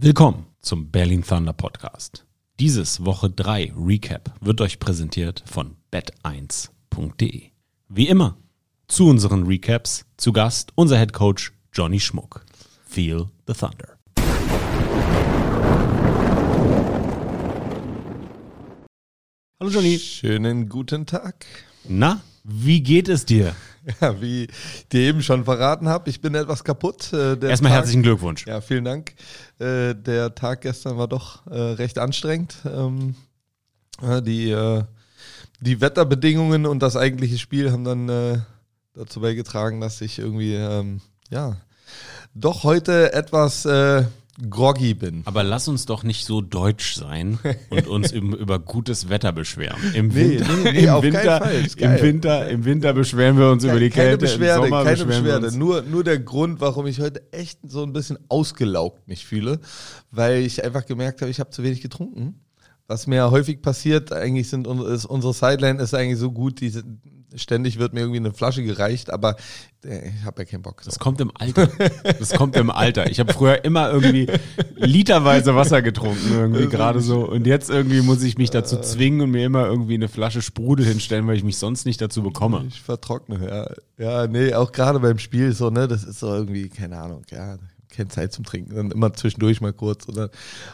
Willkommen zum Berlin Thunder Podcast. Dieses Woche 3 Recap wird euch präsentiert von bet1.de. Wie immer zu unseren Recaps zu Gast unser Head Coach Johnny Schmuck. Feel the Thunder. Hallo Johnny. Schönen guten Tag. Na, wie geht es dir? Ja, wie ich dir eben schon verraten habe, ich bin etwas kaputt. Äh, Erstmal Tag, herzlichen Glückwunsch. Ja, vielen Dank. Äh, der Tag gestern war doch äh, recht anstrengend. Ähm, die, die Wetterbedingungen und das eigentliche Spiel haben dann dazu beigetragen, dass ich irgendwie, ähm, ja, doch heute etwas groggy bin. Aber lass uns doch nicht so deutsch sein und uns über gutes Wetter beschweren. Im Winter, nee, nee, im, Winter im, Winter, Im Winter beschweren wir uns keine, über die Kälte. Keine Beschwerde, keine Beschwerde. Nur, nur der Grund, warum ich heute echt so ein bisschen ausgelaugt mich fühle, weil ich einfach gemerkt habe, ich habe zu wenig getrunken. Was mir häufig passiert, eigentlich sind ist, unsere Sideline ist eigentlich so gut, die ständig wird mir irgendwie eine Flasche gereicht, aber äh, ich habe ja keinen Bock. So. Das kommt im Alter. Das kommt im Alter. Ich habe früher immer irgendwie literweise Wasser getrunken, irgendwie gerade so. Und jetzt irgendwie muss ich mich dazu zwingen und mir immer irgendwie eine Flasche Sprudel hinstellen, weil ich mich sonst nicht dazu bekomme. Ich vertrockne, ja. Ja, nee, auch gerade beim Spiel so, ne, das ist so irgendwie, keine Ahnung, ja keine Zeit zum Trinken, dann immer zwischendurch mal kurz. Oder,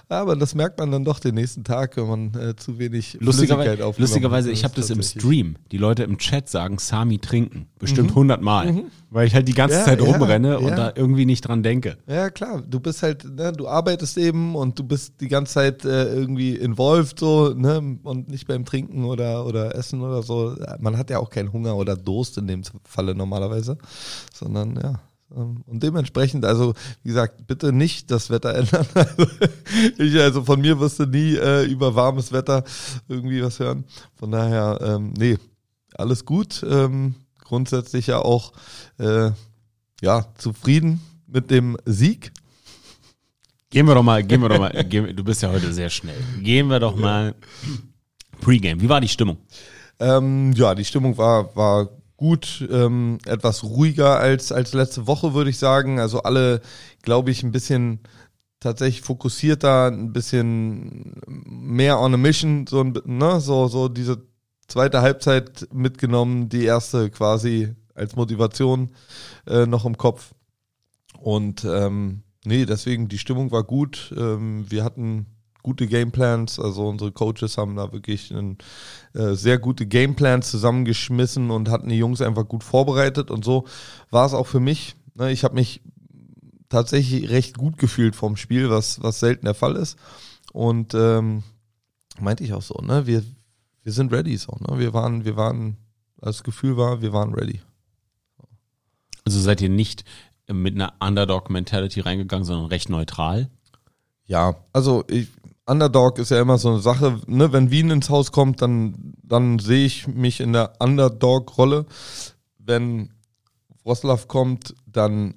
aber das merkt man dann doch den nächsten Tag, wenn man äh, zu wenig Lustigerweise, Lustigerweise, ich habe das im Stream. Die Leute im Chat sagen Sami trinken. Bestimmt mhm. 100 Mal. Mhm. Weil ich halt die ganze ja, Zeit rumrenne ja, und ja. da irgendwie nicht dran denke. Ja, klar. Du bist halt, ne, du arbeitest eben und du bist die ganze Zeit äh, irgendwie involviert so, ne, und nicht beim Trinken oder, oder Essen oder so. Man hat ja auch keinen Hunger oder Durst in dem Falle normalerweise, sondern ja. Ähm, und dementsprechend, also wie gesagt, bitte nicht das Wetter ändern. Also, ich, also von mir wirst du nie äh, über warmes Wetter irgendwie was hören. Von daher, ähm, nee, alles gut. Ähm, grundsätzlich ja auch äh, ja, zufrieden mit dem Sieg. Gehen wir doch mal, gehen wir doch mal, gehen, du bist ja heute sehr schnell. Gehen wir doch mal Pre-Game. Wie war die Stimmung? Ähm, ja, die Stimmung war, war gut, ähm, etwas ruhiger als, als letzte Woche, würde ich sagen. Also alle, glaube ich, ein bisschen tatsächlich fokussierter, ein bisschen mehr on a mission, so, ne, so, so diese zweite Halbzeit mitgenommen, die erste quasi als Motivation äh, noch im Kopf. Und ähm, nee, deswegen die Stimmung war gut. Ähm, wir hatten gute Gameplans. Also unsere Coaches haben da wirklich einen, äh, sehr gute Gameplans zusammengeschmissen und hatten die Jungs einfach gut vorbereitet. Und so war es auch für mich. Ne? Ich habe mich tatsächlich recht gut gefühlt vom Spiel, was, was selten der Fall ist. Und ähm, meinte ich auch so, ne? Wir, wir sind ready so, ne? Wir waren, wir waren, das Gefühl war, wir waren ready. Also seid ihr nicht mit einer Underdog-Mentality reingegangen, sondern recht neutral? Ja, also ich, Underdog ist ja immer so eine Sache, ne? wenn Wien ins Haus kommt, dann, dann sehe ich mich in der Underdog-Rolle. Wenn Wroclaw kommt, dann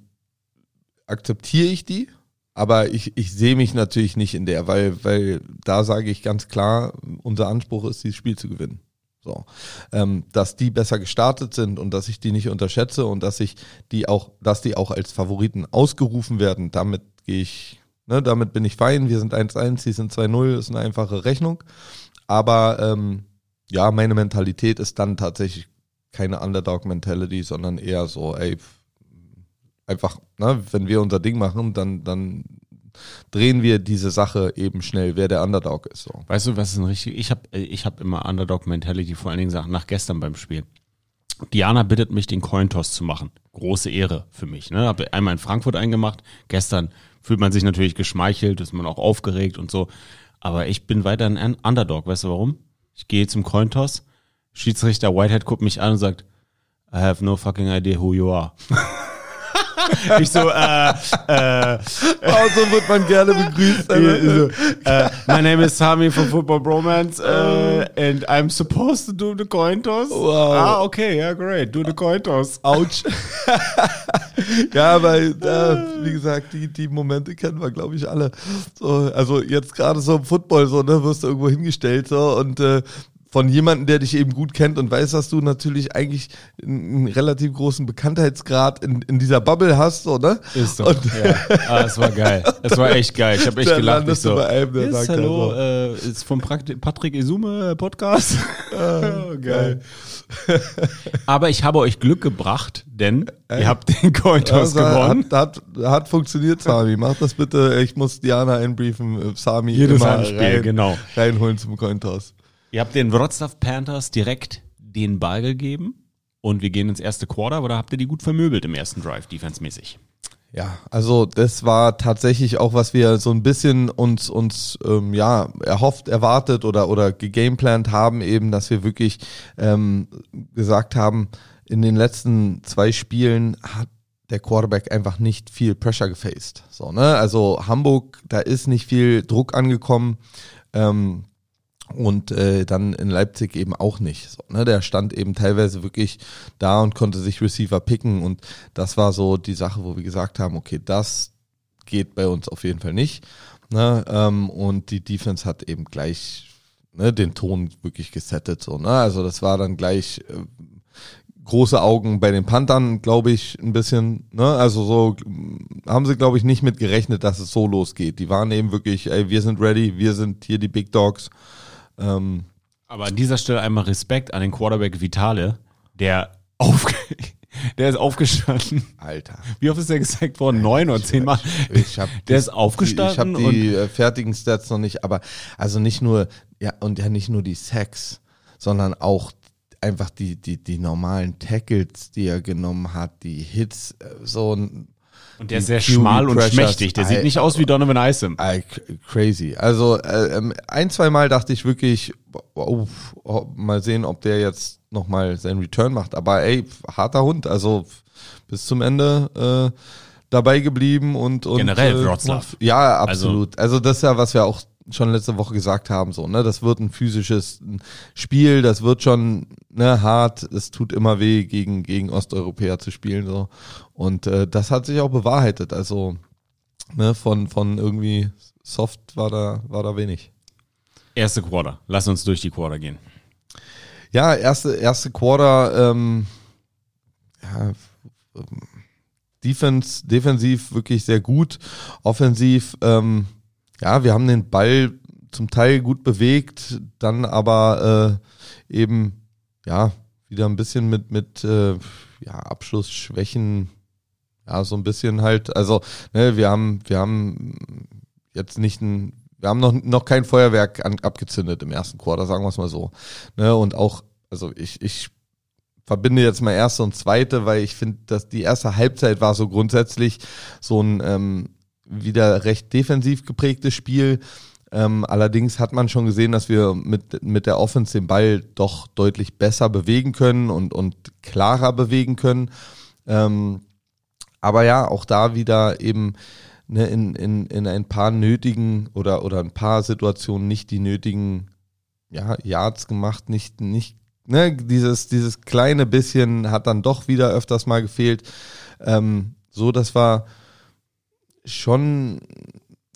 akzeptiere ich die, aber ich, ich sehe mich natürlich nicht in der, weil, weil da sage ich ganz klar, unser Anspruch ist, dieses Spiel zu gewinnen. So. Ähm, dass die besser gestartet sind und dass ich die nicht unterschätze und dass ich die auch, dass die auch als Favoriten ausgerufen werden, damit gehe ich Ne, damit bin ich fein. Wir sind 1-1, sie sind 2-0, ist eine einfache Rechnung. Aber ähm, ja, meine Mentalität ist dann tatsächlich keine Underdog-Mentality, sondern eher so, ey, einfach, ne, wenn wir unser Ding machen, dann, dann drehen wir diese Sache eben schnell, wer der Underdog ist. So. Weißt du, was ist ein richtig? Ich habe ich hab immer Underdog-Mentality, vor allen Dingen nach gestern beim Spiel. Diana bittet mich, den Cointoss zu machen. Große Ehre für mich. Ne? Habe einmal in Frankfurt eingemacht, gestern fühlt man sich natürlich geschmeichelt, ist man auch aufgeregt und so. Aber ich bin weiter ein Underdog. Weißt du warum? Ich gehe zum Cointoss, Schiedsrichter Whitehead guckt mich an und sagt, I have no fucking idea who you are. ich so, äh, äh, oh, so wird man gerne begrüßt. so, äh, my name is Sami from Football Bromance uh, and I'm supposed to do the coin toss. Wow. Ah, okay, ja, yeah, great, do the coin toss. Ouch. ja, weil, äh, wie gesagt, die, die Momente kennen wir, glaube ich, alle. So, also jetzt gerade so im Football, so, ne, wirst du irgendwo hingestellt, so, und äh, von jemandem, der dich eben gut kennt und weiß, dass du natürlich eigentlich einen relativ großen Bekanntheitsgrad in, in dieser Bubble hast, oder? Ist so. Und ja. ah, es war geil. Es war echt geil. Ich habe echt gelacht. Ich so, bei einem, der yes, sagt hallo, äh, ist vom Patrick Isume Podcast. Ah, oh, geil. Aber ich habe euch Glück gebracht, denn Ey. ihr habt den Cointoss also, gewonnen. Hat, hat, hat funktioniert, Sami. Mach das bitte. Ich muss Diana einbriefen. Sami Jedes immer Heimspiel, rein, genau. reinholen zum Cointoss. Ihr habt den Wroclaw Panthers direkt den Ball gegeben und wir gehen ins erste Quarter, oder habt ihr die gut vermöbelt im ersten Drive, defensemäßig? Ja, also das war tatsächlich auch, was wir so ein bisschen uns uns ähm, ja erhofft, erwartet oder oder gegameplant haben, eben, dass wir wirklich ähm, gesagt haben, in den letzten zwei Spielen hat der Quarterback einfach nicht viel Pressure gefaced. So, ne? Also Hamburg, da ist nicht viel Druck angekommen. Ähm, und äh, dann in Leipzig eben auch nicht. So, ne? Der stand eben teilweise wirklich da und konnte sich Receiver picken und das war so die Sache, wo wir gesagt haben, okay, das geht bei uns auf jeden Fall nicht. Ne? Ähm, und die Defense hat eben gleich ne, den Ton wirklich gesettet. So, ne? Also das war dann gleich äh, große Augen bei den Panthern, glaube ich, ein bisschen. Ne? Also so haben sie, glaube ich, nicht mit gerechnet, dass es so losgeht. Die waren eben wirklich, ey, wir sind ready, wir sind hier die Big Dogs. Ähm, Aber an dieser Stelle einmal Respekt an den Quarterback Vitale, der auf, der ist aufgestanden. Alter. Wie oft ist der gesagt worden? Neun oder zehnmal? Ich hab der ist aufgestanden. Die, ich habe die äh, fertigen Stats noch nicht, aber also nicht nur, ja, und ja nicht nur die Sex, sondern auch einfach die, die, die normalen Tackles, die er genommen hat, die Hits, äh, so ein und der ist sehr schmal und schmächtig. Der sieht nicht aus wie Donovan Isom. Crazy. Also äh, ähm, ein, zwei Mal dachte ich wirklich, oh, oh, mal sehen, ob der jetzt nochmal seinen Return macht. Aber ey, harter Hund. Also bis zum Ende äh, dabei geblieben und, und generell äh, Wroclaw. Ja, absolut. Also, also das ist ja, was wir auch schon letzte Woche gesagt haben, so, ne, das wird ein physisches Spiel, das wird schon, ne, hart, es tut immer weh, gegen, gegen Osteuropäer zu spielen, so. Und äh, das hat sich auch bewahrheitet, also, ne, von, von irgendwie soft war da, war da wenig. Erste Quarter, lass uns durch die Quarter gehen. Ja, erste, erste Quarter, ähm, ja, Defense, defensiv wirklich sehr gut, offensiv, ähm, ja, wir haben den Ball zum Teil gut bewegt, dann aber äh, eben ja wieder ein bisschen mit mit äh, ja, Abschlussschwächen, ja so ein bisschen halt. Also ne, wir haben wir haben jetzt nicht ein wir haben noch, noch kein Feuerwerk an, abgezündet im ersten Quarter, sagen wir es mal so. Ne, und auch, also ich, ich verbinde jetzt mal erste und zweite, weil ich finde, dass die erste Halbzeit war so grundsätzlich so ein ähm, wieder recht defensiv geprägtes Spiel. Ähm, allerdings hat man schon gesehen, dass wir mit, mit der Offense den Ball doch deutlich besser bewegen können und, und klarer bewegen können. Ähm, aber ja, auch da wieder eben ne, in, in, in ein paar nötigen oder, oder ein paar Situationen nicht die nötigen ja, Yards gemacht, nicht, nicht, ne, dieses, dieses kleine bisschen hat dann doch wieder öfters mal gefehlt. Ähm, so, das war schon,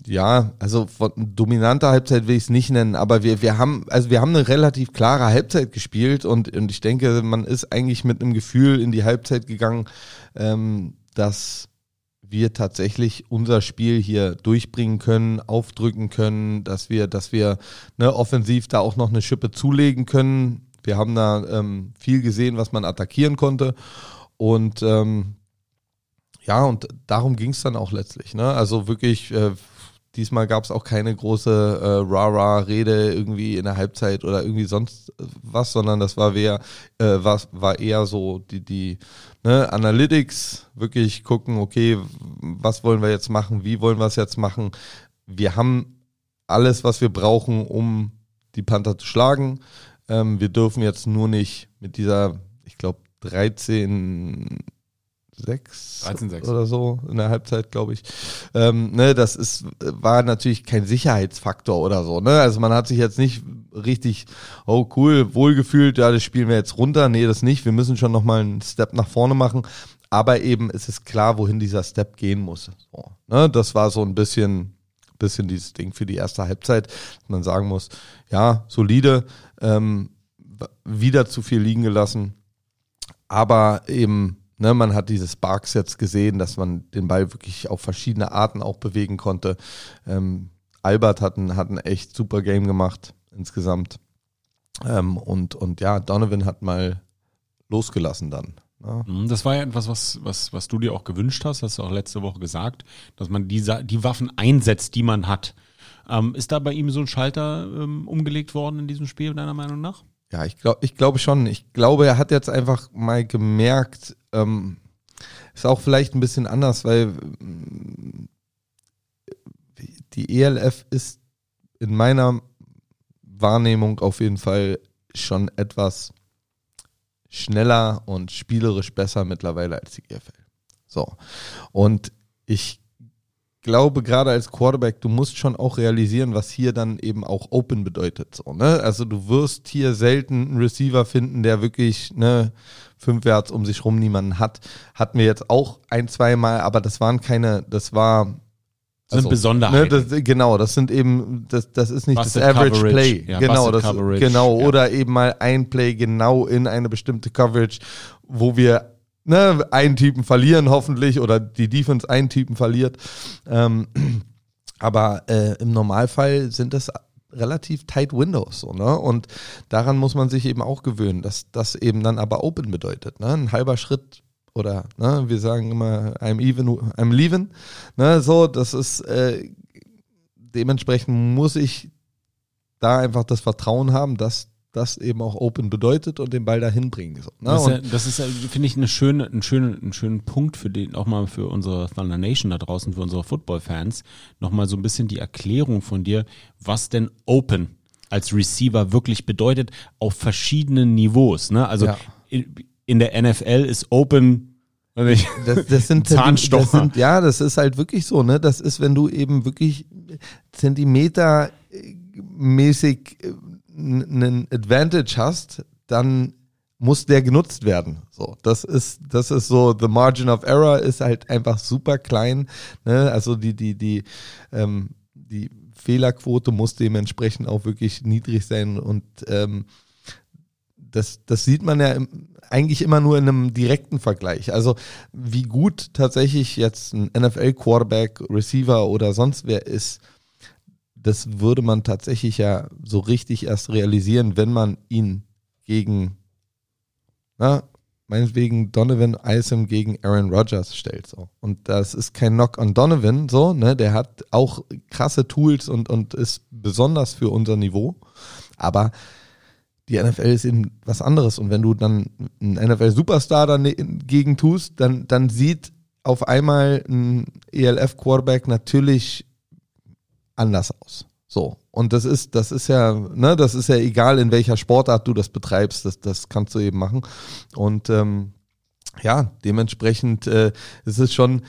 ja, also von dominanter Halbzeit will ich es nicht nennen, aber wir, wir haben, also wir haben eine relativ klare Halbzeit gespielt und, und ich denke, man ist eigentlich mit einem Gefühl in die Halbzeit gegangen, ähm, dass wir tatsächlich unser Spiel hier durchbringen können, aufdrücken können, dass wir, dass wir ne, offensiv da auch noch eine Schippe zulegen können. Wir haben da ähm, viel gesehen, was man attackieren konnte. Und ähm, ja, und darum ging es dann auch letztlich. Ne? Also wirklich, äh, diesmal gab es auch keine große äh, Rara-Rede irgendwie in der Halbzeit oder irgendwie sonst was, sondern das war, wer, äh, was, war eher so die, die ne, Analytics, wirklich gucken, okay, was wollen wir jetzt machen, wie wollen wir es jetzt machen. Wir haben alles, was wir brauchen, um die Panther zu schlagen. Ähm, wir dürfen jetzt nur nicht mit dieser, ich glaube, 13 6 oder so in der Halbzeit, glaube ich. Ähm, ne, das ist, war natürlich kein Sicherheitsfaktor oder so. Ne? Also man hat sich jetzt nicht richtig, oh cool, wohlgefühlt, ja, das spielen wir jetzt runter. Nee, das nicht. Wir müssen schon nochmal einen Step nach vorne machen. Aber eben es ist klar, wohin dieser Step gehen muss. So, ne? Das war so ein bisschen, bisschen dieses Ding für die erste Halbzeit, dass man sagen muss, ja, solide. Ähm, wieder zu viel liegen gelassen. Aber eben, ne, man hat diese Sparks jetzt gesehen, dass man den Ball wirklich auf verschiedene Arten auch bewegen konnte. Ähm, Albert hat ein, hat ein echt super Game gemacht insgesamt. Ähm, und, und ja, Donovan hat mal losgelassen dann. Ja. Mhm, das war ja etwas, was, was, was du dir auch gewünscht hast, hast du auch letzte Woche gesagt, dass man die, die Waffen einsetzt, die man hat. Ähm, ist da bei ihm so ein Schalter ähm, umgelegt worden in diesem Spiel, deiner Meinung nach? Ja, ich glaube ich glaube schon. Ich glaube, er hat jetzt einfach mal gemerkt, ähm, ist auch vielleicht ein bisschen anders, weil die ELF ist in meiner Wahrnehmung auf jeden Fall schon etwas schneller und spielerisch besser mittlerweile als die GFL. So. Und ich glaube, gerade als Quarterback, du musst schon auch realisieren, was hier dann eben auch Open bedeutet. So, ne? Also du wirst hier selten einen Receiver finden, der wirklich ne, fünf Yards um sich rum niemanden hat. Hatten wir jetzt auch ein, zwei Mal, aber das waren keine, das war also, sind Besonderheiten. Ne, das, genau, das sind eben, das, das ist nicht Busted das Average Coverage. Play. Ja, genau, das, Coverage. genau. Ja. Oder eben mal ein Play genau in eine bestimmte Coverage, wo wir ne, einen Typen verlieren hoffentlich oder die Defense einen Typen verliert. Ähm, aber äh, im Normalfall sind das relativ tight Windows so, ne? Und daran muss man sich eben auch gewöhnen, dass das eben dann aber Open bedeutet. Ne? Ein halber Schritt oder ne, wir sagen immer I'm even, I'm leaving. Ne, so, das ist äh, dementsprechend muss ich da einfach das Vertrauen haben, dass das eben auch Open bedeutet und den Ball dahin bringen. So, ne? Das ist, ja, das ist finde ich, eine schöne, einen schönen, einen schönen Punkt für den, auch mal für unsere Thunder Nation da draußen, für unsere Football-Fans, nochmal so ein bisschen die Erklärung von dir, was denn Open als Receiver wirklich bedeutet auf verschiedenen Niveaus. Ne? Also ja in der NFL ist Open das, das sind Zahnstocher. Das sind, ja, das ist halt wirklich so, ne? Das ist, wenn du eben wirklich Zentimeter mäßig äh, einen Advantage hast, dann muss der genutzt werden. So, das ist, das ist so, the margin of error ist halt einfach super klein. Ne? Also die, die, die, ähm, die Fehlerquote muss dementsprechend auch wirklich niedrig sein und ähm, das, das sieht man ja im, eigentlich immer nur in einem direkten Vergleich. Also wie gut tatsächlich jetzt ein NFL-Quarterback, Receiver oder sonst wer ist, das würde man tatsächlich ja so richtig erst realisieren, wenn man ihn gegen, na, meinetwegen Donovan Isom gegen Aaron Rodgers stellt. So. Und das ist kein Knock on Donovan, so, ne? Der hat auch krasse Tools und, und ist besonders für unser Niveau. Aber die NFL ist eben was anderes. Und wenn du dann einen NFL-Superstar dagegen tust, dann, dann sieht auf einmal ein ELF-Quarterback natürlich anders aus. So. Und das ist, das ist ja, ne, das ist ja egal, in welcher Sportart du das betreibst, das, das kannst du eben machen. Und ähm, ja, dementsprechend äh, ist es schon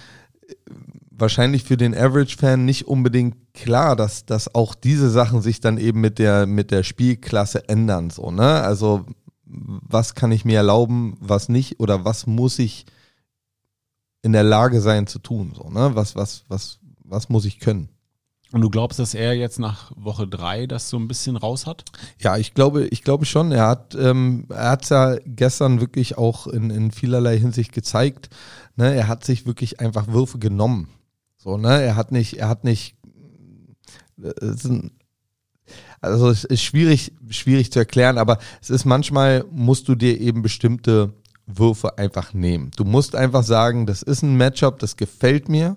wahrscheinlich für den Average-Fan nicht unbedingt klar, dass, dass auch diese Sachen sich dann eben mit der, mit der Spielklasse ändern. So, ne? Also was kann ich mir erlauben, was nicht, oder was muss ich in der Lage sein zu tun? So, ne? Was, was, was, was muss ich können? Und du glaubst, dass er jetzt nach Woche drei das so ein bisschen raus hat? Ja, ich glaube, ich glaube schon. Er hat, ähm, er hat ja gestern wirklich auch in, in vielerlei Hinsicht gezeigt. Ne? Er hat sich wirklich einfach Würfe genommen. So, ne? Er hat nicht, er hat nicht. Ein, also es ist schwierig, schwierig zu erklären, aber es ist manchmal musst du dir eben bestimmte Würfe einfach nehmen. Du musst einfach sagen, das ist ein Matchup, das gefällt mir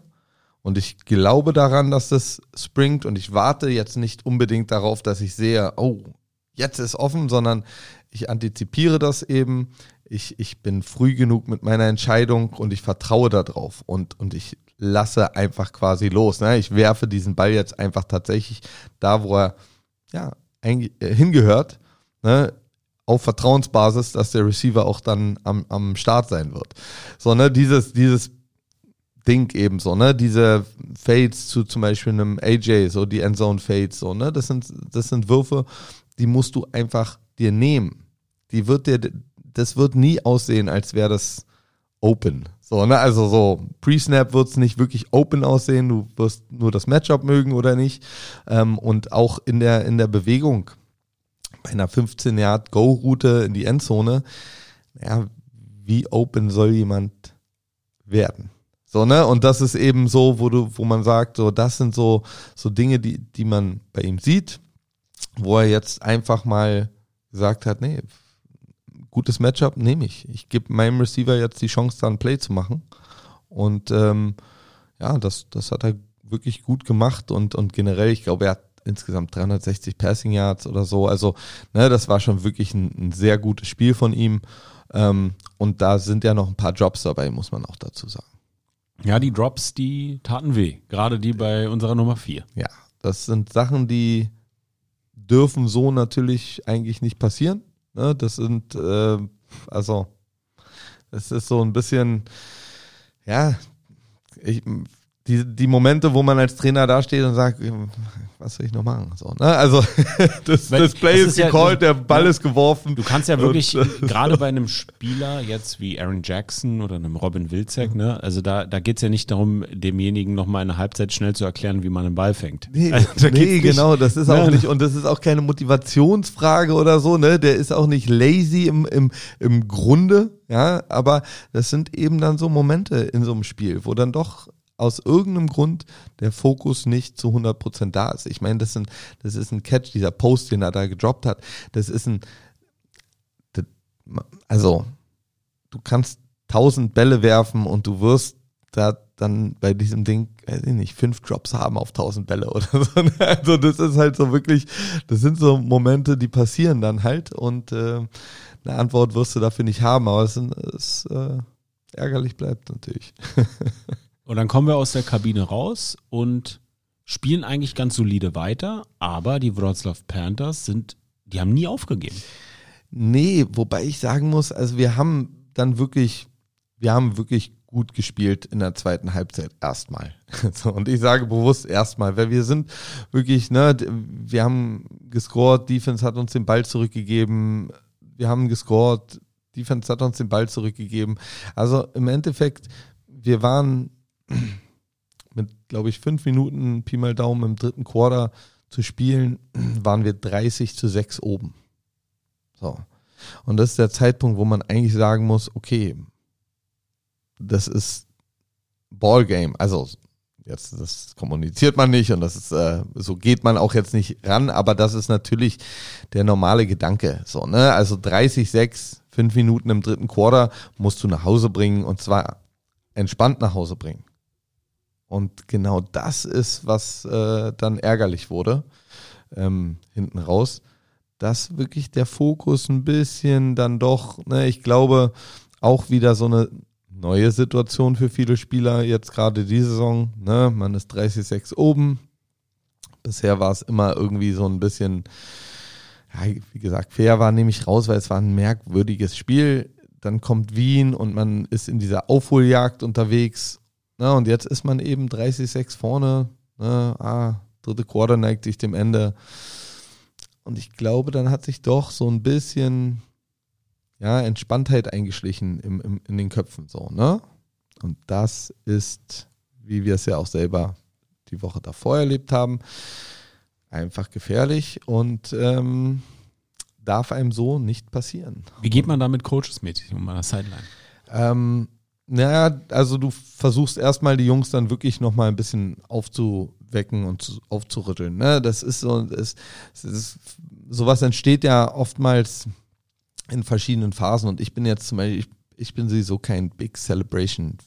und ich glaube daran, dass das springt und ich warte jetzt nicht unbedingt darauf, dass ich sehe, oh, jetzt ist offen, sondern ich antizipiere das eben. Ich, ich bin früh genug mit meiner Entscheidung und ich vertraue darauf und, und ich lasse einfach quasi los. Ne? Ich werfe diesen Ball jetzt einfach tatsächlich da, wo er ja, äh, hingehört, ne? auf Vertrauensbasis, dass der Receiver auch dann am, am Start sein wird. So, ne, dieses, dieses Ding eben so, ne, diese Fades zu zum Beispiel einem AJ, so die Endzone Fades, so, ne, das sind, das sind Würfe, die musst du einfach dir nehmen. Die wird dir, das wird nie aussehen, als wäre das open. So, ne? Also so, Pre-Snap wird es nicht wirklich open aussehen, du wirst nur das Matchup mögen oder nicht. Ähm, und auch in der, in der Bewegung bei einer 15 Yard Go-Route in die Endzone, ja, wie open soll jemand werden? So, ne? Und das ist eben so, wo du, wo man sagt, so, das sind so, so Dinge, die, die man bei ihm sieht, wo er jetzt einfach mal gesagt hat, nee, gutes Matchup nehme ich. Ich gebe meinem Receiver jetzt die Chance, da ein Play zu machen. Und ähm, ja, das, das hat er wirklich gut gemacht und, und generell, ich glaube, er hat insgesamt 360 Passing Yards oder so. Also, ne, das war schon wirklich ein, ein sehr gutes Spiel von ihm. Ähm, und da sind ja noch ein paar Jobs dabei, muss man auch dazu sagen. Ja, die Drops, die taten weh. Gerade die bei unserer Nummer 4. Ja, das sind Sachen, die dürfen so natürlich eigentlich nicht passieren. Ne? Das sind, äh, also, es ist so ein bisschen, ja, ich, die, die Momente, wo man als Trainer dasteht und sagt, was soll ich noch machen? So, ne? Also das, das Play das ist, ist gecallt, ja, der Ball ja, ist geworfen. Du kannst ja wirklich, und, gerade bei einem Spieler jetzt wie Aaron Jackson oder einem Robin Wilczek, ne, also da, da geht's ja nicht darum, demjenigen nochmal eine Halbzeit schnell zu erklären, wie man einen Ball fängt. Nee, also, nee genau, das ist auch ne? nicht, und das ist auch keine Motivationsfrage oder so, ne? Der ist auch nicht lazy im, im, im Grunde, ja, aber das sind eben dann so Momente in so einem Spiel, wo dann doch aus irgendeinem Grund der Fokus nicht zu 100% da ist. Ich meine, das, ein, das ist ein Catch, dieser Post, den er da gedroppt hat. Das ist ein, also, du kannst tausend Bälle werfen und du wirst da dann bei diesem Ding, weiß ich nicht, fünf Drops haben auf tausend Bälle oder so. Also das ist halt so wirklich, das sind so Momente, die passieren dann halt und äh, eine Antwort wirst du dafür nicht haben, aber es, ist, äh, ärgerlich bleibt natürlich. Und dann kommen wir aus der Kabine raus und spielen eigentlich ganz solide weiter, aber die Wroclaw Panthers sind, die haben nie aufgegeben. Nee, wobei ich sagen muss, also wir haben dann wirklich, wir haben wirklich gut gespielt in der zweiten Halbzeit erstmal. Und ich sage bewusst erstmal, weil wir sind wirklich, ne, wir haben gescored, Defense hat uns den Ball zurückgegeben, wir haben gescored, Defense hat uns den Ball zurückgegeben. Also im Endeffekt, wir waren mit, glaube ich, fünf Minuten Pi mal Daumen im dritten Quarter zu spielen, waren wir 30 zu 6 oben. So. Und das ist der Zeitpunkt, wo man eigentlich sagen muss, okay, das ist Ballgame. Also jetzt das kommuniziert man nicht und das ist äh, so geht man auch jetzt nicht ran, aber das ist natürlich der normale Gedanke. So ne, also 30 6 fünf Minuten im dritten Quarter musst du nach Hause bringen und zwar entspannt nach Hause bringen. Und genau das ist, was äh, dann ärgerlich wurde, ähm, hinten raus, dass wirklich der Fokus ein bisschen dann doch, ne, ich glaube, auch wieder so eine neue Situation für viele Spieler, jetzt gerade die Saison, ne, man ist 30-6 oben. Bisher war es immer irgendwie so ein bisschen, ja, wie gesagt, fair war nämlich raus, weil es war ein merkwürdiges Spiel. Dann kommt Wien und man ist in dieser Aufholjagd unterwegs na, und jetzt ist man eben 30-6 vorne. Ne, ah, dritte Quarter neigt sich dem Ende. Und ich glaube, dann hat sich doch so ein bisschen ja, Entspanntheit eingeschlichen im, im, in den Köpfen. So, ne? Und das ist, wie wir es ja auch selber die Woche davor erlebt haben, einfach gefährlich und ähm, darf einem so nicht passieren. Wie geht man da mit Coaches mäßig um an der Sideline? Ähm, naja, also du versuchst erstmal die Jungs dann wirklich nochmal ein bisschen aufzuwecken und zu, aufzurütteln. Ne? Das ist so, das, das ist, sowas entsteht ja oftmals in verschiedenen Phasen und ich bin jetzt zum Beispiel, ich, ich bin sowieso kein Big Celebration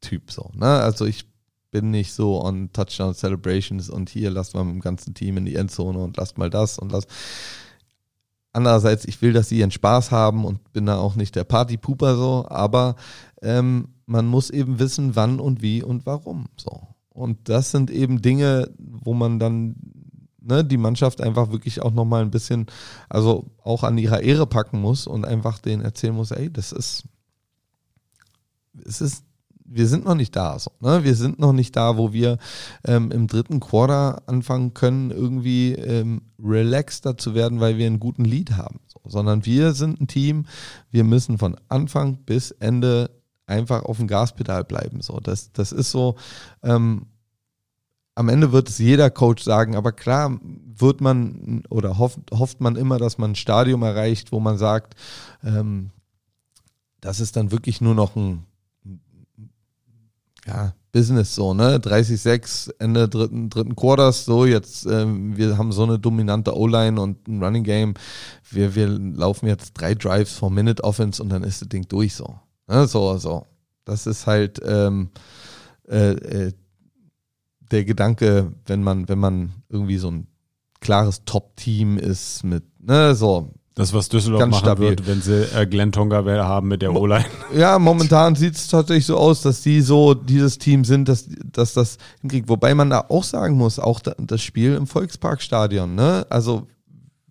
Typ so. Ne? Also ich bin nicht so on Touchdown Celebrations und hier lasst mal mit dem ganzen Team in die Endzone und lasst mal das und das. Andererseits, ich will, dass sie ihren Spaß haben und bin da auch nicht der Partypooper so, aber ähm, man muss eben wissen, wann und wie und warum. So. Und das sind eben Dinge, wo man dann ne, die Mannschaft einfach wirklich auch nochmal ein bisschen, also auch an ihrer Ehre packen muss und einfach denen erzählen muss, ey, das ist, es ist wir sind noch nicht da. So, ne? Wir sind noch nicht da, wo wir ähm, im dritten Quarter anfangen können, irgendwie ähm, relaxter zu werden, weil wir einen guten Lead haben. So, sondern wir sind ein Team, wir müssen von Anfang bis Ende einfach auf dem Gaspedal bleiben. So, das, das ist so, ähm, am Ende wird es jeder Coach sagen, aber klar wird man oder hofft, hofft man immer, dass man ein Stadium erreicht, wo man sagt, ähm, das ist dann wirklich nur noch ein ja, Business so, ne? 30-6, Ende dritten, dritten Quarters, so jetzt, ähm, wir haben so eine dominante O-Line und ein Running Game. Wir, wir laufen jetzt drei Drives vor Minute Offense und dann ist das Ding durch so. Ne? So, so. Das ist halt ähm, äh, äh, der Gedanke, wenn man, wenn man irgendwie so ein klares Top-Team ist mit, ne, so, das, was Düsseldorf Ganz machen stabil. wird, wenn sie äh, Glenn Tonga haben mit der O-Line. Ja, momentan sieht es tatsächlich so aus, dass die so dieses Team sind, dass, dass das hinkriegt. Wobei man da auch sagen muss, auch da, das Spiel im Volksparkstadion, ne? Also,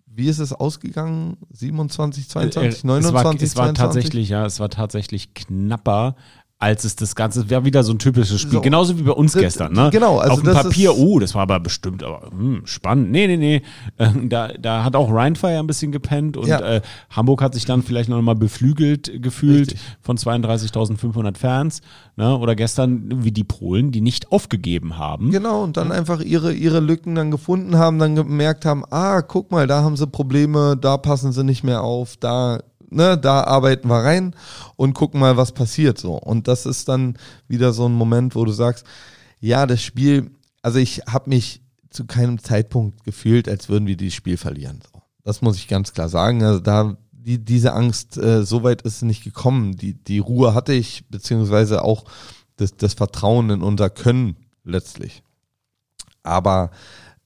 wie ist es ausgegangen? 27, 22, 29, Äh, es war, es war 22? tatsächlich, ja, es war tatsächlich knapper, als es das Ganze, war wieder so ein typisches Spiel, So. genauso wie bei uns Das- gestern, ne? genau, also Auf dem Papier, oh, das war aber bestimmt, aber hm, spannend. Nee, nee, nee, äh, da, da hat auch Rheinfire ein bisschen gepennt und Ja. äh, Hamburg hat sich dann vielleicht noch mal beflügelt gefühlt Richtig. von 32.500 Fans, ne? Oder gestern wie die Polen, die nicht aufgegeben haben. Genau, und dann einfach ihre, ihre Lücken dann gefunden haben, dann gemerkt haben, ah, guck mal, da haben sie Probleme, da passen sie nicht mehr auf, da, ne, da arbeiten wir rein und gucken mal, was passiert so. Und das ist dann wieder so ein Moment, wo du sagst, ja, das Spiel, also ich habe mich zu keinem Zeitpunkt gefühlt, als würden wir dieses Spiel verlieren. So. Das muss ich ganz klar sagen. Also da die, diese Angst, äh, so weit ist nicht gekommen. Die, die Ruhe hatte ich, beziehungsweise auch das, das Vertrauen in unser Können letztlich. Aber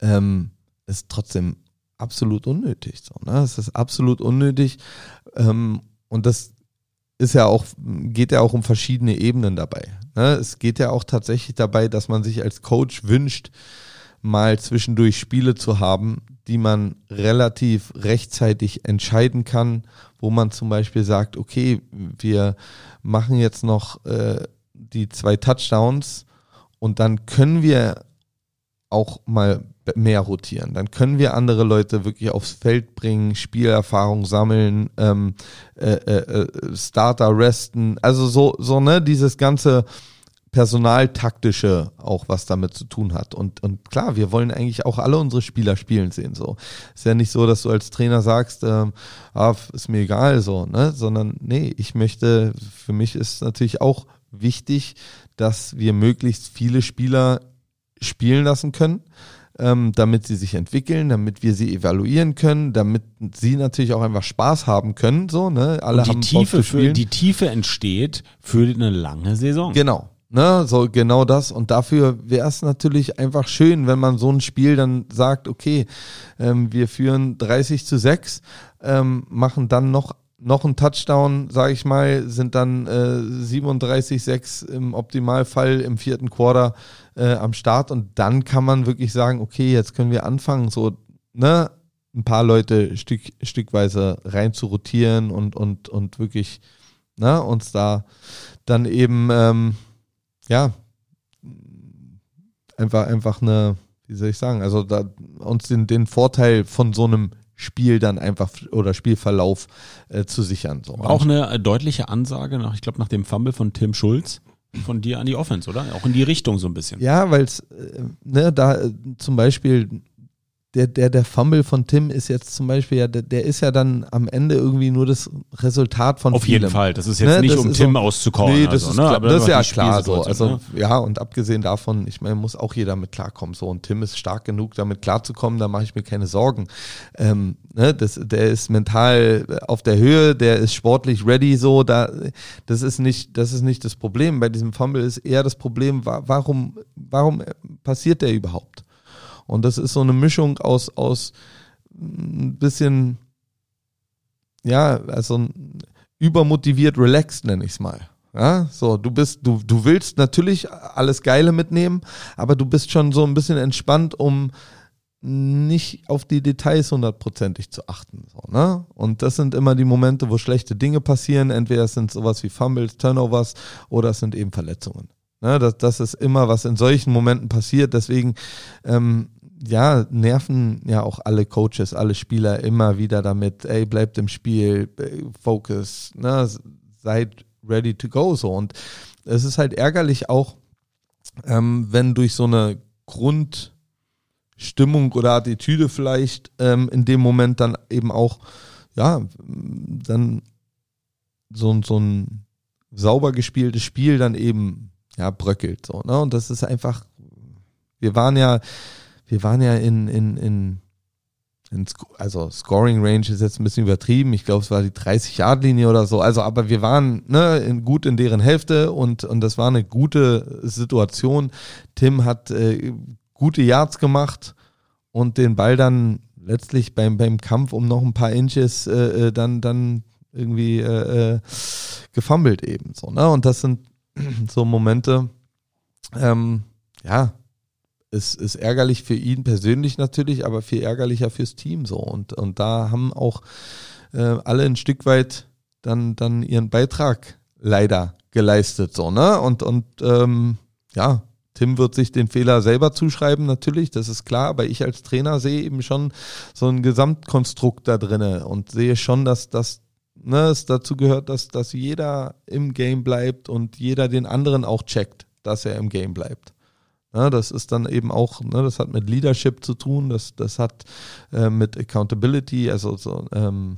ähm, ist trotzdem absolut unnötig. So, ne? Es ist absolut unnötig. Ähm, und das ist ja auch, geht ja auch um verschiedene Ebenen dabei. Ne? Es geht ja auch tatsächlich dabei, dass man sich als Coach wünscht, mal zwischendurch Spiele zu haben, die man relativ rechtzeitig entscheiden kann, wo man zum Beispiel sagt, okay, wir machen jetzt noch äh, die zwei Touchdowns und dann können wir auch mal mehr rotieren. Dann können wir andere Leute wirklich aufs Feld bringen, Spielerfahrung sammeln, ähm, äh, äh, äh, Starter resten, also so, so, ne, dieses ganze Personaltaktische auch was damit zu tun hat. Und, und klar, wir wollen eigentlich auch alle unsere Spieler spielen sehen. So ist ja nicht so, dass du als Trainer sagst, ähm, ah, ist mir egal, so, ne, sondern nee, ich möchte, für mich ist natürlich auch wichtig, dass wir möglichst viele Spieler spielen lassen können, ähm, damit sie sich entwickeln, damit wir sie evaluieren können, damit sie natürlich auch einfach Spaß haben können. So, ne? Alle Und die haben Tiefe, für, die Tiefe entsteht für eine lange Saison. Genau. Ne, so genau das. Und dafür wäre es natürlich einfach schön, wenn man so ein Spiel dann sagt, okay, ähm, wir führen 30 zu 6, ähm, machen dann noch noch ein Touchdown, sage ich mal, sind dann äh, 37-6 im Optimalfall im vierten Quarter äh, am Start. Und dann kann man wirklich sagen, okay, jetzt können wir anfangen, so ne, ein paar Leute Stück, stückweise rein zu rotieren und und und wirklich ne, uns da dann eben ähm, ja einfach einfach eine, wie soll ich sagen, also da uns den den Vorteil von so einem Spiel dann einfach oder Spielverlauf äh, zu sichern. So. Auch eine äh, deutliche Ansage nach, ich glaube, nach dem Fumble von Tim Schulz von dir an die Offense, oder? Auch in die Richtung so ein bisschen. Ja, weil es, äh, ne, da äh, zum Beispiel der, der, der Fumble von Tim ist jetzt zum Beispiel ja, der, der ist ja dann am Ende irgendwie nur das Resultat von Auf vielem. jeden Fall. Das ist jetzt Ne, nicht, das um Tim so- auszukommen. Nee, das also, ist, ne? klar, das ist ja klar so. Also ne? ja, und abgesehen davon, ich meine, muss auch jeder mit klarkommen. So, und Tim ist stark genug, damit klarzukommen, da mache ich mir keine Sorgen. Ähm, ne, das, der ist mental auf der Höhe, der ist sportlich ready, so, da, das ist nicht, das ist nicht das Problem. Bei diesem Fumble ist eher das Problem, wa- warum, warum passiert der überhaupt? Und das ist so eine Mischung aus, aus ein bisschen, ja, also übermotiviert relaxed, nenne ich es mal. Ja, so, du bist, du, du willst natürlich alles Geile mitnehmen, aber du bist schon so ein bisschen entspannt, um nicht auf die Details hundertprozentig zu achten. So, ne? Und das sind immer die Momente, wo schlechte Dinge passieren. Entweder es sind sowas wie Fumbles, Turnovers oder es sind eben Verletzungen. Ne? Das, das ist immer, was in solchen Momenten passiert. Deswegen, ähm, ja, nerven ja auch alle Coaches, alle Spieler immer wieder damit, ey, bleibt im Spiel, äh, Focus, ne? seid ready to go. So. Und es ist halt ärgerlich auch, ähm, wenn durch so eine Stimmung oder Attitüde vielleicht ähm, in dem Moment dann eben auch, ja, dann so, so ein sauber gespieltes Spiel dann eben ja bröckelt so ne? Und das ist einfach wir waren ja wir waren ja in in in, in also Scoring Range ist jetzt ein bisschen übertrieben. Ich glaube es war die 30 Yard Linie oder so. Also aber wir waren ne in, gut in deren Hälfte und und das war eine gute Situation. Tim hat äh, gute Yards gemacht und den Ball dann letztlich beim beim Kampf um noch ein paar Inches äh, äh dann dann irgendwie äh, äh, gefummelt eben so, ne? Und das sind so Momente, ähm, ja, ist, ist ärgerlich für ihn persönlich natürlich, aber viel ärgerlicher fürs Team so. Und, und da haben auch äh, alle ein Stück weit dann, dann ihren Beitrag leider geleistet, so, ne? Und, und ähm, ja, Tim wird sich den Fehler selber zuschreiben, natürlich, das ist klar, aber ich als Trainer sehe eben schon so ein Gesamtkonstrukt da drinne und sehe schon, dass, dass ne, es dazu gehört, dass, dass jeder im Game bleibt und jeder den anderen auch checkt, dass er im Game bleibt. Ja, das ist dann eben auch, ne, das hat mit Leadership zu tun, das, das hat äh, mit Accountability, also so, ähm,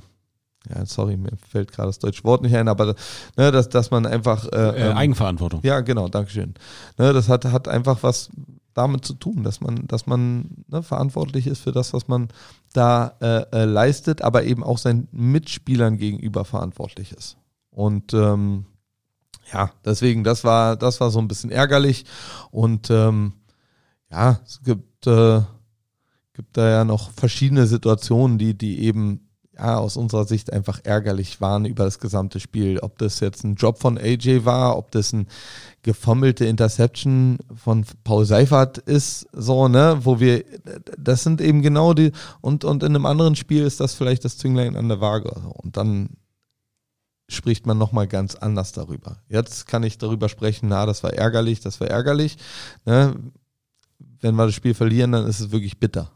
ja, sorry, mir fällt gerade das deutsche Wort nicht ein, aber ne, dass, dass man einfach äh, äh, ähm, Eigenverantwortung. Ja, genau, Dankeschön. Ne, das hat, hat einfach was damit zu tun, dass man, dass man ne, verantwortlich ist für das, was man da äh, äh, leistet, aber eben auch seinen Mitspielern gegenüber verantwortlich ist. Und ähm, ja, deswegen, das war, das war so ein bisschen ärgerlich. Und ähm, ja, es gibt, äh, gibt da ja noch verschiedene Situationen, die, die eben ja, aus unserer Sicht einfach ärgerlich waren über das gesamte Spiel. Ob das jetzt ein Job von AJ war, ob das ein gefommelte Interception von Paul Seifert ist, so, ne, wo wir, das sind eben genau die, und, und in einem anderen Spiel ist das vielleicht das Zünglein an der Waage. Und dann spricht man nochmal ganz anders darüber. Jetzt kann ich darüber sprechen, na, das war ärgerlich, das war ärgerlich. Ne? Wenn wir das Spiel verlieren, dann ist es wirklich bitter.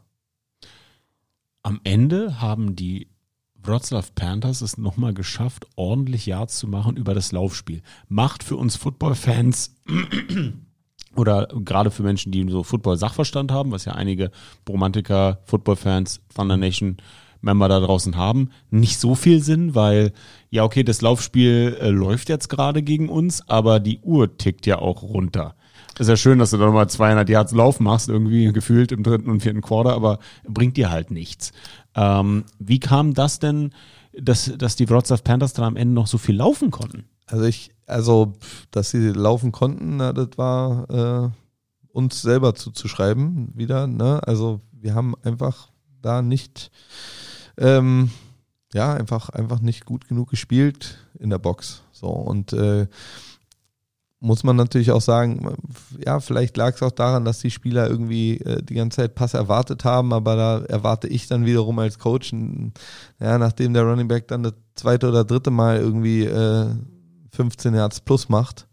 Am Ende haben die Wroclaw Panthers es nochmal geschafft, ordentlich Yards zu machen über das Laufspiel. Macht für uns Football-Fans oder gerade für Menschen, die so Football-Sachverstand haben, was ja einige Romantiker, Football-Fans, Thunder Nation Member da draußen haben, nicht so viel Sinn, weil ja, okay, das Laufspiel äh, läuft jetzt gerade gegen uns, aber die Uhr tickt ja auch runter. Ist ja schön, dass du da nochmal 200 Yards Lauf machst, irgendwie gefühlt im dritten und vierten Quarter, aber bringt dir halt nichts. Ähm, wie kam das denn, dass, dass die Wroclaw Panthers dann am Ende noch so viel laufen konnten? Also ich, also, dass sie laufen konnten, na, das war äh, uns selber zuzuschreiben wieder. Ne? Also wir haben einfach da nicht, ähm, ja, einfach, einfach nicht gut genug gespielt in der Box. So und äh, muss man natürlich auch sagen, ja, vielleicht lag es auch daran, dass die Spieler irgendwie äh, die ganze Zeit Pass erwartet haben, aber da erwarte ich dann wiederum als Coach, ja, nachdem der Running Back dann das zweite oder dritte Mal irgendwie äh, 15 Yards plus macht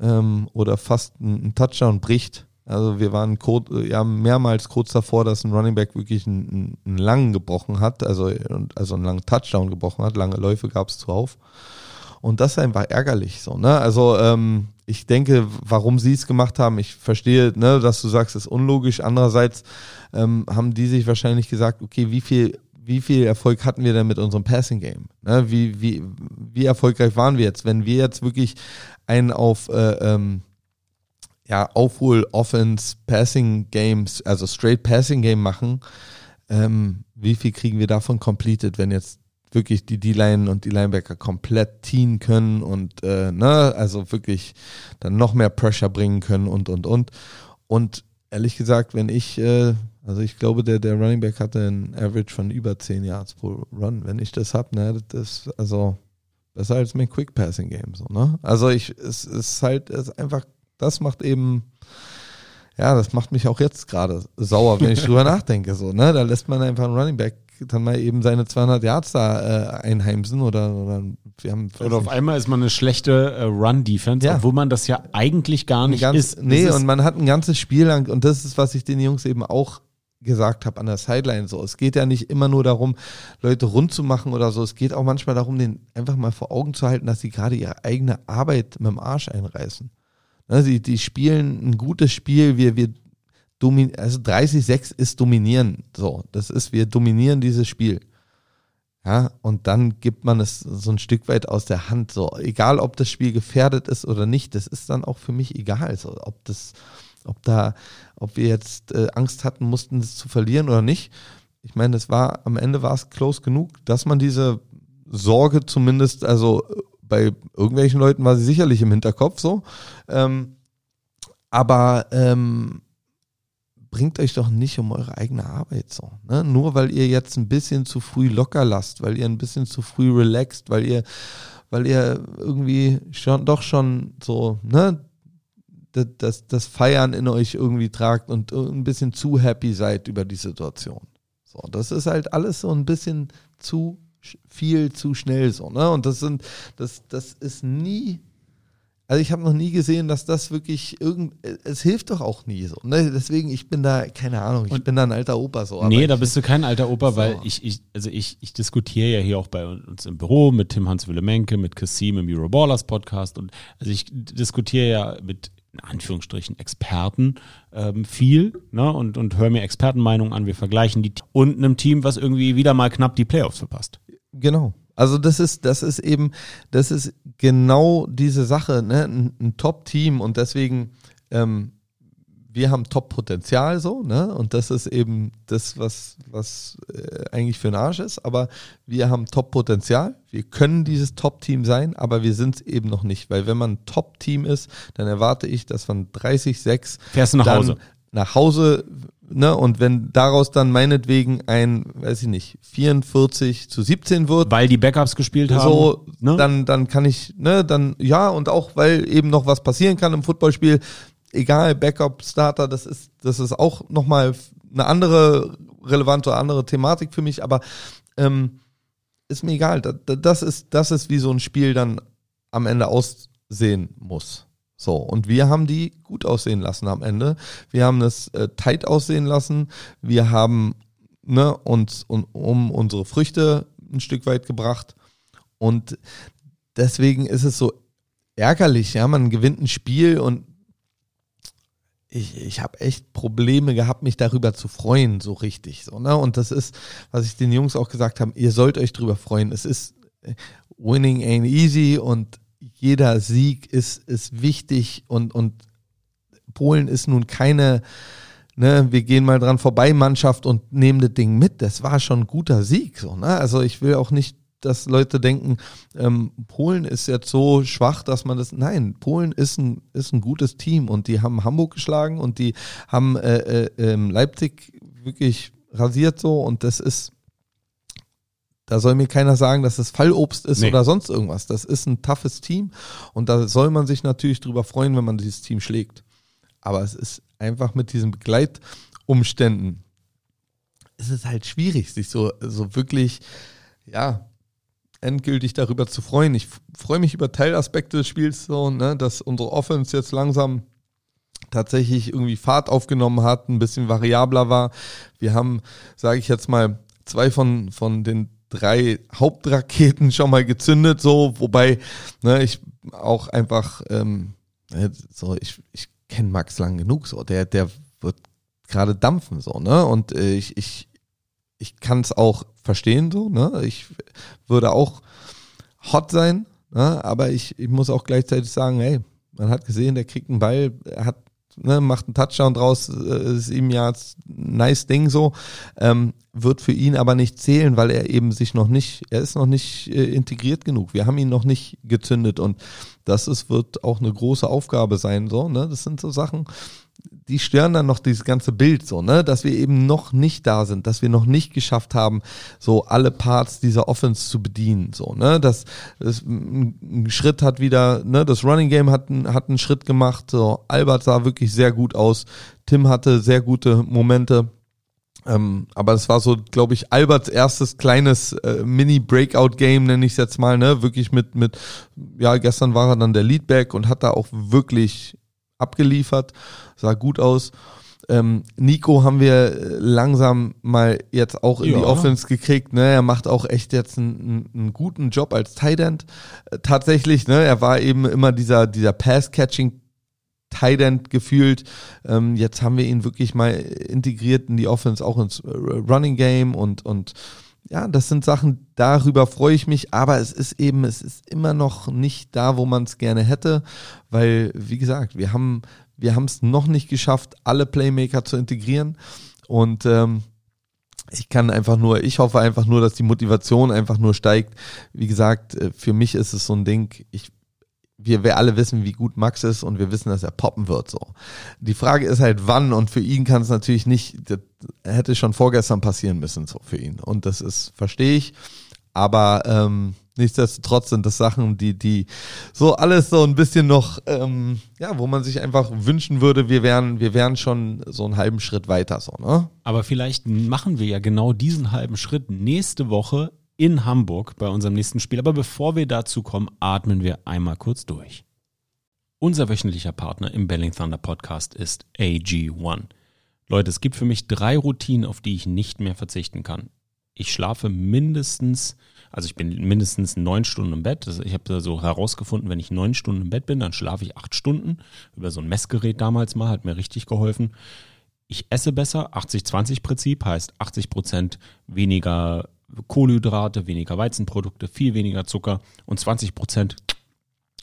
ähm, oder fast einen Touchdown bricht. Also wir waren kurz, ja, mehrmals kurz davor, dass ein Running Back wirklich einen, einen langen gebrochen hat, also, also einen langen Touchdown gebrochen hat. Lange Läufe gab es zuhauf. Und das ist einfach ärgerlich so, ne? Also ähm, ich denke, warum sie es gemacht haben, ich verstehe, ne, dass du sagst, ist unlogisch. Andererseits ähm, haben die sich wahrscheinlich gesagt, okay, wie viel, wie viel Erfolg hatten wir denn mit unserem Passing Game? Ne? Wie, wie, wie erfolgreich waren wir jetzt? Wenn wir jetzt wirklich einen auf äh, ähm, ja, Aufhol Offense Passing Games, also Straight Passing Game machen, ähm, wie viel kriegen wir davon completed, wenn jetzt wirklich die D-Line und die Linebacker komplett teen können und äh, ne, also wirklich dann noch mehr Pressure bringen können und und und. Und ehrlich gesagt, wenn ich, äh, also ich glaube, der, der Running Back hatte ein Average von über 10 Yards pro Run. Wenn ich das hab, ne, das ist also besser als mein Quick Passing Game. So, ne? Also ich, es ist halt, es ist einfach, das macht eben ja, das macht mich auch jetzt gerade sauer, wenn ich drüber nachdenke. So, ne? Da lässt man einfach einen Running Back dann mal eben seine 200 Yards da äh, einheimsen oder, oder wir haben. Oder auf einmal ist man eine schlechte äh, Run-Defense, ja. obwohl man das ja eigentlich gar nicht ganz, ist. Nee, ist und man hat ein ganzes Spiel lang, und das ist, was ich den Jungs eben auch gesagt habe an der Sideline so. Es geht ja nicht immer nur darum, Leute rund zu machen oder so. Es geht auch manchmal darum, den einfach mal vor Augen zu halten, dass sie gerade ihre eigene Arbeit mit dem Arsch einreißen. Ne, sie, die spielen ein gutes Spiel. Wir, wir also 30-6 ist dominieren. So, das ist, wir dominieren dieses Spiel. Ja, und dann gibt man es so ein Stück weit aus der Hand. So, egal ob das Spiel gefährdet ist oder nicht, das ist dann auch für mich egal. So, ob das, ob da, ob wir jetzt äh, Angst hatten, mussten es zu verlieren oder nicht. Ich meine, das war, am Ende war es close genug, dass man diese Sorge zumindest, also bei irgendwelchen Leuten war sie sicherlich im Hinterkopf so. Ähm, aber ähm, bringt euch doch nicht um eure eigene Arbeit so. Ne? Nur weil ihr jetzt ein bisschen zu früh locker lasst, weil ihr ein bisschen zu früh relaxt, weil ihr, weil ihr irgendwie schon doch schon so, ne, das, das, Feiern in euch irgendwie tragt und ein bisschen zu happy seid über die Situation. So, das ist halt alles so ein bisschen zu viel zu schnell so, ne? Und das sind, das, das ist nie also ich habe noch nie gesehen, dass das wirklich irgend. Es hilft doch auch nie so. Ne? Deswegen, ich bin da, keine Ahnung, ich und bin da ein alter Opa so. nee, da bist du kein alter Opa, so. weil ich, ich, also ich, ich diskutiere ja hier auch bei uns im Büro mit Tim Hans-Wille-Menke, mit Kassim im Euroballers Podcast und also ich diskutiere ja mit in Anführungsstrichen Experten ähm, viel ne? und, und höre mir Expertenmeinungen an, wir vergleichen die und einem Team, was irgendwie wieder mal knapp die Playoffs verpasst. Genau. Also das ist, das ist eben, das ist genau diese Sache, ne? ein, ein Top-Team und deswegen, ähm, wir haben Top-Potenzial so, ne? Und das ist eben das, was, was äh, eigentlich für ein Arsch ist. Aber wir haben Top-Potenzial. Wir können dieses Top-Team sein, aber wir sind es eben noch nicht. Weil wenn man Top-Team ist, dann erwarte ich, dass man 30-6 fährst du nach Hause. Nach Hause Ne, und wenn daraus dann meinetwegen ein, weiß ich nicht, 44 zu 17 wird. Weil die Backups gespielt haben. So, ne? dann, dann kann ich, ne, dann, ja, und auch, weil eben noch was passieren kann im Footballspiel. Egal, Backup, Starter, das ist, das ist auch nochmal eine andere relevante, andere Thematik für mich, aber ähm, ist mir egal. Das ist, das ist, wie so ein Spiel dann am Ende aussehen muss. So, und wir haben die gut aussehen lassen am Ende. Wir haben es äh, tight aussehen lassen. Wir haben ne, uns und, um unsere Früchte ein Stück weit gebracht. Und deswegen ist es so ärgerlich, ja, man gewinnt ein Spiel und ich, ich habe echt Probleme gehabt, mich darüber zu freuen, so richtig. So, ne? Und das ist, was ich den Jungs auch gesagt habe, ihr sollt euch darüber freuen. Es ist äh, winning ain't easy und jeder Sieg ist, ist wichtig und, und Polen ist nun keine, ne, wir gehen mal dran vorbei Mannschaft und nehmen das Ding mit. Das war schon ein guter Sieg. So, ne? Also ich will auch nicht, dass Leute denken, ähm, Polen ist jetzt so schwach, dass man das. Nein, Polen ist ein, ist ein gutes Team und die haben Hamburg geschlagen und die haben äh, äh, ähm, Leipzig wirklich rasiert so und das ist da soll mir keiner sagen, dass es Fallobst ist nee. oder sonst irgendwas. Das ist ein toughes Team und da soll man sich natürlich drüber freuen, wenn man dieses Team schlägt. Aber es ist einfach mit diesen Begleitumständen, es ist halt schwierig, sich so, so wirklich, ja, endgültig darüber zu freuen. Ich freue mich über Teilaspekte des Spiels so, ne, dass unsere Offense jetzt langsam tatsächlich irgendwie Fahrt aufgenommen hat, ein bisschen variabler war. Wir haben, sage ich jetzt mal, zwei von, von den drei Hauptraketen schon mal gezündet, so, wobei ne, ich auch einfach, ähm, ne, so, ich, ich kenne Max lang genug, so, der, der wird gerade dampfen, so, ne? Und äh, ich, ich, ich kann es auch verstehen, so, ne? Ich würde auch hot sein, ne? aber ich, ich muss auch gleichzeitig sagen, hey, man hat gesehen, der kriegt einen Ball, er hat ne, macht einen Touchdown draus, äh, ist ihm ja nice Ding so, ähm, wird für ihn aber nicht zählen, weil er eben sich noch nicht, er ist noch nicht äh, integriert genug. Wir haben ihn noch nicht gezündet und das ist, wird auch eine große Aufgabe sein, so, ne, das sind so Sachen, die stören dann noch dieses ganze Bild so, ne, dass wir eben noch nicht da sind, dass wir noch nicht geschafft haben, so alle Parts dieser Offense zu bedienen, so, ne, das, das ein Schritt hat wieder, ne, das Running Game hat, hat einen Schritt gemacht, so, Albert sah wirklich sehr gut aus, Tim hatte sehr gute Momente, ähm, aber das war so, glaube ich, Alberts erstes kleines äh, Mini-Breakout-Game, nenne ich es jetzt mal, ne? Wirklich mit, mit, ja, gestern war er dann der Leadback und hat da auch wirklich abgeliefert, sah gut aus. Ähm, Nico haben wir äh, langsam mal jetzt auch in ja. die Offense gekriegt. Ne? Er macht auch echt jetzt einen, einen guten Job als Tight End. Äh, tatsächlich, ne? er war eben immer dieser, dieser Pass-Catching Tight gefühlt. Ähm, jetzt haben wir ihn wirklich mal integriert in die Offense, auch ins äh, Running Game und, und ja, das sind Sachen, darüber freue ich mich, aber es ist eben, es ist immer noch nicht da, wo man es gerne hätte, weil, wie gesagt, wir haben, wir es noch nicht geschafft, alle Playmaker zu integrieren und ähm, ich kann einfach nur, ich hoffe einfach nur, dass die Motivation einfach nur steigt. Wie gesagt, äh, für mich ist es so ein Ding, ich wir, wir alle wissen, wie gut Max ist und wir wissen, dass er poppen wird. So. Die Frage ist halt, wann und für ihn kann es natürlich nicht, das hätte schon vorgestern passieren müssen, so für ihn. Und das ist, verstehe ich. Aber ähm, nichtsdestotrotz sind das Sachen, die, die so alles so ein bisschen noch, ähm, ja, wo man sich einfach wünschen würde, wir wären, wir wären schon so einen halben Schritt weiter, so, ne? Aber vielleicht machen wir ja genau diesen halben Schritt nächste Woche in Hamburg bei unserem nächsten Spiel. Aber bevor wir dazu kommen, atmen wir einmal kurz durch. Unser wöchentlicher Partner im Belling Thunder Podcast ist AG1. Leute, es gibt für mich drei Routinen, auf die ich nicht mehr verzichten kann. Ich schlafe mindestens, also ich bin mindestens neun Stunden im Bett. Ich habe da so herausgefunden, wenn ich neun Stunden im Bett bin, dann schlafe ich acht Stunden. Über so ein Messgerät damals mal, hat mir richtig geholfen. Ich esse besser, 80-20-Prinzip heißt 80 Prozent weniger Kohlenhydrate, weniger Weizenprodukte, viel weniger Zucker und 20 Prozent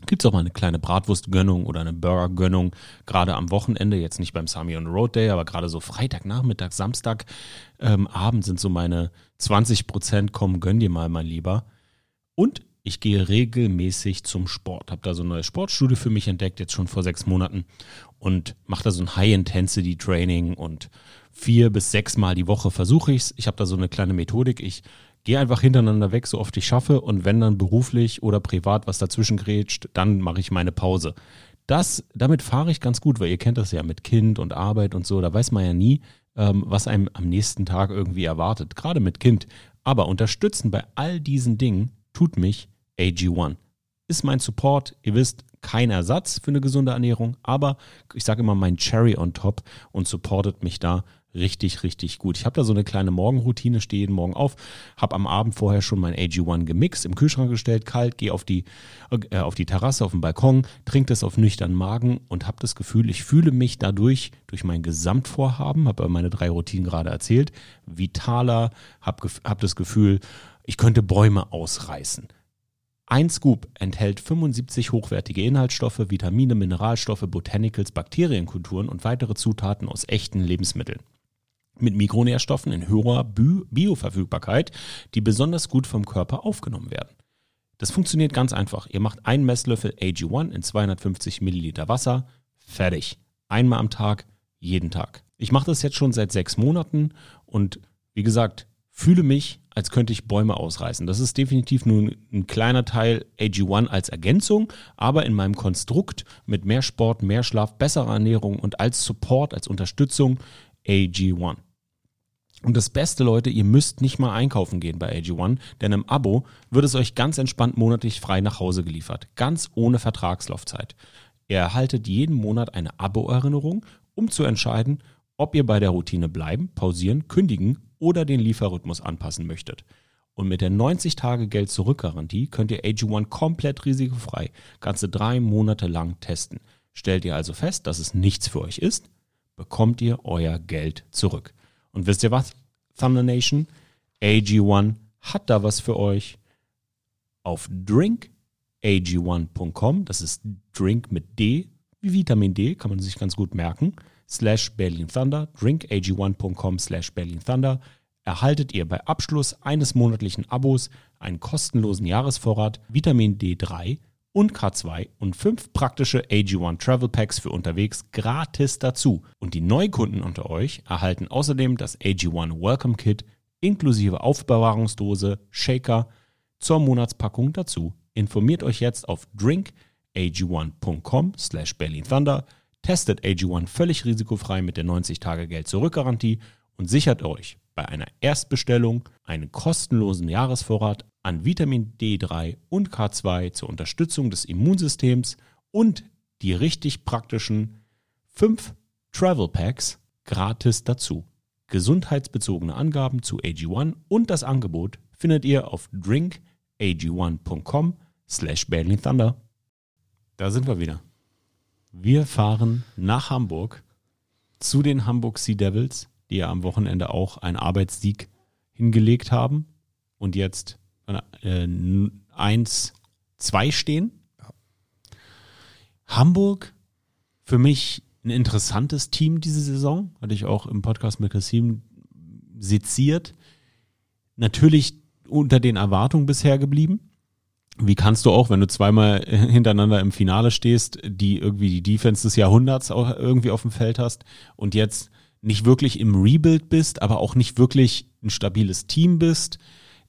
gibt es auch mal eine kleine Bratwurstgönnung oder eine Burgergönnung, gerade am Wochenende, jetzt nicht beim Sami on the Road Day, aber gerade so Freitagnachmittag, Samstag, ähm, Abend sind so meine 20 Prozent, komm, gönn dir mal, mein Lieber. Und ich gehe regelmäßig zum Sport. Habe da so ein neues Sportstudio für mich entdeckt, jetzt schon vor sechs Monaten und mache da so ein High-Intensity-Training und vier bis sechs Mal die Woche versuche ich es. Ich habe da so eine kleine Methodik. Ich gehe einfach hintereinander weg, so oft ich schaffe. Und wenn dann beruflich oder privat was dazwischen grätscht, dann mache ich meine Pause. Das, damit fahre ich ganz gut, weil ihr kennt das ja mit Kind und Arbeit und so. Da weiß man ja nie, ähm, was einem am nächsten Tag irgendwie erwartet. Gerade mit Kind. Aber unterstützen bei all diesen Dingen tut mich AG1. Ist mein Support, ihr wisst, kein Ersatz für eine gesunde Ernährung, aber ich sage immer mein Cherry on top und supportet mich da richtig, richtig gut. Ich habe da so eine kleine Morgenroutine, stehe jeden Morgen auf, habe am Abend vorher schon mein AG1 gemixt, im Kühlschrank gestellt, kalt, gehe auf die, äh, auf die Terrasse, auf den Balkon, trinke das auf nüchternen Magen und habe das Gefühl, ich fühle mich dadurch, durch mein Gesamtvorhaben, habe meine drei Routinen gerade erzählt, vitaler, habe hab das Gefühl, ich könnte Bäume ausreißen. Ein Scoop enthält 75 hochwertige Inhaltsstoffe, Vitamine, Mineralstoffe, Botanicals, Bakterienkulturen und weitere Zutaten aus echten Lebensmitteln mit Mikronährstoffen in höherer Bioverfügbarkeit, die besonders gut vom Körper aufgenommen werden. Das funktioniert ganz einfach. Ihr macht einen Messlöffel AG1 in 250 Milliliter Wasser, fertig. Einmal am Tag, jeden Tag. Ich mache das jetzt schon seit sechs Monaten und wie gesagt, fühle mich, als könnte ich Bäume ausreißen. Das ist definitiv nur ein kleiner Teil AG1 als Ergänzung, aber in meinem Konstrukt mit mehr Sport, mehr Schlaf, besserer Ernährung und als Support, als Unterstützung AG1. Und das Beste, Leute, ihr müsst nicht mal einkaufen gehen bei AG1, denn im Abo wird es euch ganz entspannt monatlich frei nach Hause geliefert. Ganz ohne Vertragslaufzeit. Ihr erhaltet jeden Monat eine Abo-Erinnerung, um zu entscheiden, ob ihr bei der Routine bleiben, pausieren, kündigen oder den Lieferrhythmus anpassen möchtet. Und mit der 90-Tage-Geld-Zurück-Garantie könnt ihr AG1 komplett risikofrei ganze drei Monate lang testen. Stellt ihr also fest, dass es nichts für euch ist, bekommt ihr euer Geld zurück. Und wisst ihr was, Thunder Nation? AG1 hat da was für euch. Auf drinkag1.com, das ist Drink mit D, wie Vitamin D, kann man sich ganz gut merken, slash Berlin Thunder, drinkag1.com slash Berlin Thunder, erhaltet ihr bei Abschluss eines monatlichen Abos einen kostenlosen Jahresvorrat Vitamin D3 und K2 und fünf praktische AG1 Travel Packs für unterwegs gratis dazu. Und die Neukunden unter euch erhalten außerdem das AG1 Welcome Kit inklusive Aufbewahrungsdose, Shaker zur Monatspackung dazu. Informiert euch jetzt auf drinkag1.com slash Berlin Thunder, testet AG1 völlig risikofrei mit der 90-Tage-Geld-Zurück-Garantie und sichert euch bei einer Erstbestellung einen kostenlosen Jahresvorrat an Vitamin D3 und K2 zur Unterstützung des Immunsystems und die richtig praktischen 5 Travel Packs gratis dazu. Gesundheitsbezogene Angaben zu AG1 und das Angebot findet ihr auf drinkag1.com slash Berlin Thunder. Da sind wir wieder. Wir fahren nach Hamburg zu den Hamburg Sea Devils, die ja am Wochenende auch einen Arbeitssieg hingelegt haben und jetzt äh, 1-2 stehen. Hamburg für mich ein interessantes Team diese Saison, hatte ich auch im Podcast mit Kassim seziert. Natürlich unter den Erwartungen bisher geblieben. Wie kannst du auch, wenn du zweimal hintereinander im Finale stehst, die irgendwie die Defense des Jahrhunderts auch irgendwie auf dem Feld hast und jetzt nicht wirklich im Rebuild bist, aber auch nicht wirklich ein stabiles Team bist.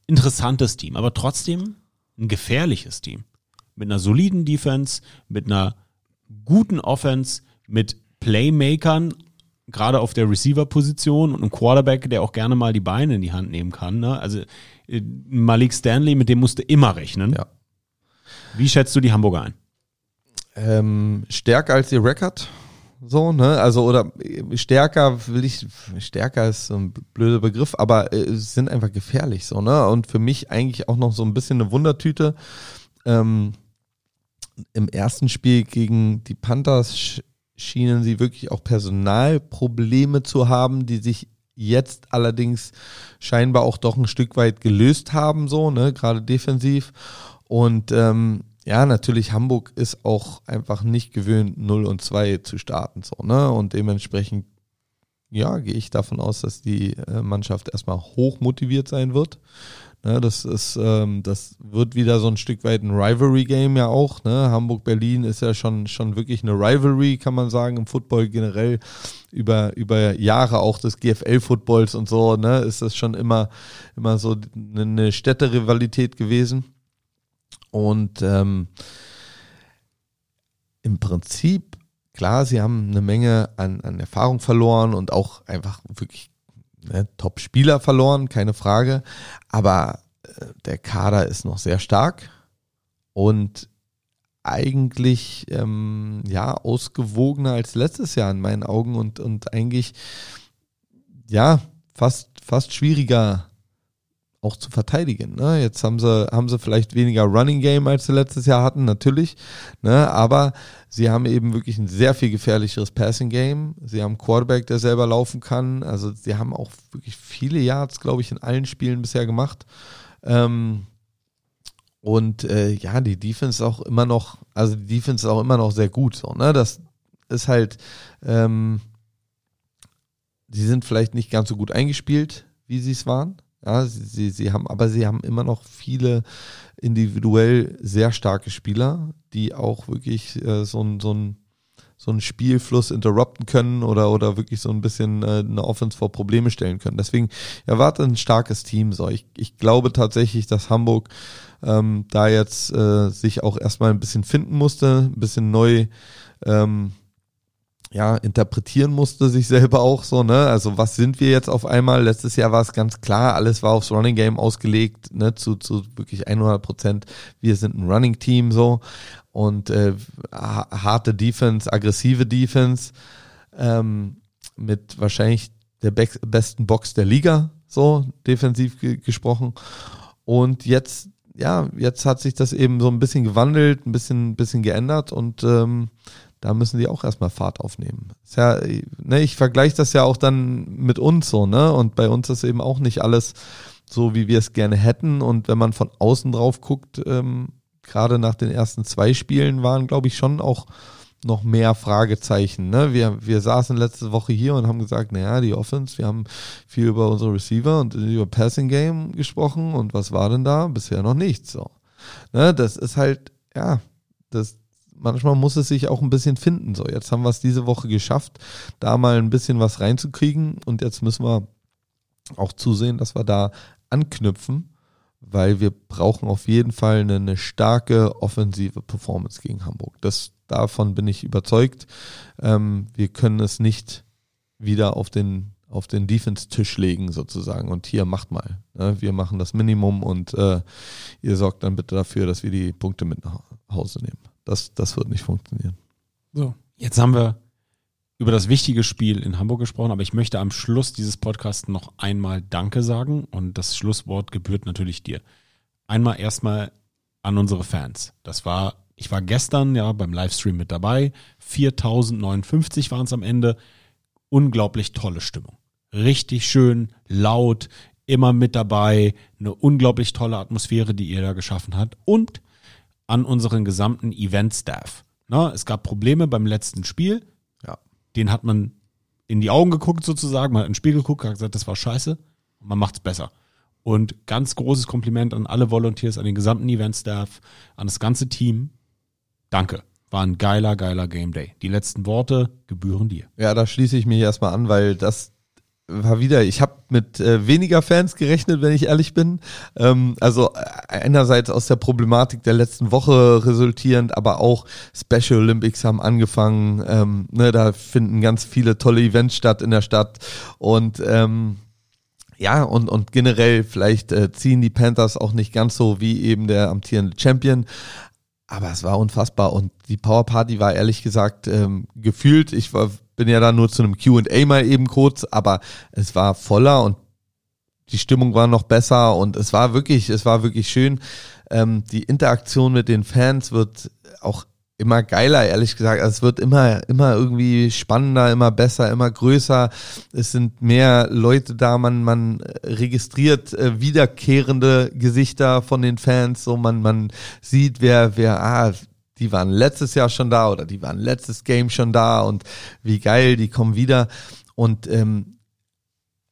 Interessantes Team, aber trotzdem ein gefährliches Team. Mit einer soliden Defense, mit einer guten Offense, mit Playmakern, gerade auf der Receiver-Position und einem Quarterback, der auch gerne mal die Beine in die Hand nehmen kann. Ne? Also äh, Malik Stanley, mit dem musst du immer rechnen. Ja. Wie schätzt du die Hamburger ein? Ähm, stärker als ihr Record. So, ne? Also, oder äh, stärker will ich, stärker ist so ein blöder Begriff, aber äh, sind einfach gefährlich, so, ne? Und für mich eigentlich auch noch so ein bisschen eine Wundertüte. Ähm, Im ersten Spiel gegen die Panthers schienen sie wirklich auch Personalprobleme zu haben, die sich jetzt allerdings scheinbar auch doch ein Stück weit gelöst haben, so, ne, gerade defensiv. Und ähm, ja, natürlich, Hamburg ist auch einfach nicht gewöhnt, 0 und 2 zu starten, so, ne? Und dementsprechend, ja, gehe ich davon aus, dass die äh, Mannschaft erstmal hoch motiviert sein wird. Ne, das ist, ähm, das wird wieder so ein Stück weit ein Rivalry-Game ja auch. Ne? Hamburg-Berlin ist ja schon, schon wirklich eine Rivalry, kann man sagen, im Football generell über, über Jahre auch des GFL-Footballs und so, ne, ist das schon immer, immer so eine Städterivalität gewesen. Und ähm, im Prinzip, klar, sie haben eine Menge an, an Erfahrung verloren und auch einfach wirklich ne, Top-Spieler verloren, keine Frage. Aber äh, der Kader ist noch sehr stark und eigentlich ähm, ja ausgewogener als letztes Jahr in meinen Augen und, und eigentlich ja fast fast schwieriger auch zu verteidigen. Ne? Jetzt haben sie, haben sie vielleicht weniger Running Game, als sie letztes Jahr hatten, natürlich. Ne? Aber sie haben eben wirklich ein sehr viel gefährlicheres Passing Game. Sie haben einen Quarterback, der selber laufen kann. Also sie haben auch wirklich viele Yards, glaube ich, in allen Spielen bisher gemacht. Ähm, und äh, ja, die Defense ist auch immer noch, also die Defense ist auch immer noch sehr gut. So, ne? Das ist halt, ähm, sie sind vielleicht nicht ganz so gut eingespielt, wie sie es waren. Ja, sie, sie, sie haben, aber sie haben immer noch viele individuell sehr starke Spieler, die auch wirklich äh, so ein, so ein so einen Spielfluss interrupten können oder, oder wirklich so ein bisschen äh, eine Offense vor Probleme stellen können. Deswegen erwarte ein starkes Team. So, ich, ich glaube tatsächlich, dass Hamburg ähm, da jetzt äh, sich auch erstmal ein bisschen finden musste, ein bisschen neu ähm, ja, interpretieren musste, sich selber auch so, ne? Also was sind wir jetzt auf einmal? Letztes Jahr war es ganz klar, alles war aufs Running Game ausgelegt, ne? Zu, zu wirklich 100 Prozent. Wir sind ein Running Team so und äh, harte Defense, aggressive Defense ähm, mit wahrscheinlich der be besten Box der Liga, so defensiv ge gesprochen. Und jetzt, ja, jetzt hat sich das eben so ein bisschen gewandelt, ein bisschen, bisschen geändert und ähm, da müssen die auch erstmal Fahrt aufnehmen. Ist ja, ne, ich vergleiche das ja auch dann mit uns so, ne? Und bei uns ist eben auch nicht alles so, wie wir es gerne hätten. Und wenn man von außen drauf guckt, ähm, gerade nach den ersten zwei Spielen waren, glaube ich, schon auch noch mehr Fragezeichen. Ne? Wir, wir saßen letzte Woche hier und haben gesagt, naja, die Offense, wir haben viel über unsere Receiver und über Passing Game gesprochen und was war denn da? Bisher noch nichts. So. Ne? Das ist halt, ja, das, manchmal muss es sich auch ein bisschen finden. So, jetzt haben wir es diese Woche geschafft, da mal ein bisschen was reinzukriegen und jetzt müssen wir auch zusehen, dass wir da anknüpfen, weil wir brauchen auf jeden Fall eine, eine starke offensive Performance gegen Hamburg. Das, davon bin ich überzeugt. Ähm, wir können es nicht wieder auf den auf den Defense-Tisch legen sozusagen und hier macht mal. Ne? Wir machen das Minimum und äh, ihr sorgt dann bitte dafür, dass wir die Punkte mit nach Hause nehmen. Das, das wird nicht funktionieren. So, jetzt haben wir über das wichtige Spiel in Hamburg gesprochen, aber ich möchte am Schluss dieses Podcasts noch einmal Danke sagen und das Schlusswort gebührt natürlich dir. Einmal erstmal an unsere Fans. Das war ich war gestern ja beim Livestream mit dabei. 4059 waren es am Ende. Unglaublich tolle Stimmung. Richtig schön, laut, immer mit dabei. Eine unglaublich tolle Atmosphäre, die ihr da geschaffen habt. Und an unseren gesamten Event-Staff. Es gab Probleme beim letzten Spiel. Ja. Den hat man in die Augen geguckt sozusagen, man hat ins Spiel geguckt, hat gesagt, das war scheiße. Und man macht's besser. Und ganz großes Kompliment an alle Volunteers, an den gesamten Event-Staff, an das ganze Team. Danke. War ein geiler, geiler Game Day. Die letzten Worte gebühren dir. Ja, da schließe ich mich erstmal an, weil das war wieder, ich habe mit äh, weniger Fans gerechnet, wenn ich ehrlich bin. Ähm, also äh, einerseits aus der Problematik der letzten Woche resultierend, aber auch Special Olympics haben angefangen. Ähm, ne, da finden ganz viele tolle Events statt in der Stadt und ähm, ja, und, und generell vielleicht äh, ziehen die Panthers auch nicht ganz so wie eben der amtierende Champion. Aber es war unfassbar und die Power Party war ehrlich gesagt ähm, gefühlt, ich war, bin ja da nur zu einem Q&A mal eben kurz, aber es war voller und die Stimmung war noch besser und es war wirklich, es war wirklich schön. Ähm, die Interaktion mit den Fans wird auch immer geiler, ehrlich gesagt. Also es wird immer, immer irgendwie spannender, immer besser, immer größer. Es sind mehr Leute da, man, man registriert äh, wiederkehrende Gesichter von den Fans, so man, man sieht, wer, wer, ah, die waren letztes Jahr schon da oder die waren letztes Game schon da und wie geil, die kommen wieder. Und ähm,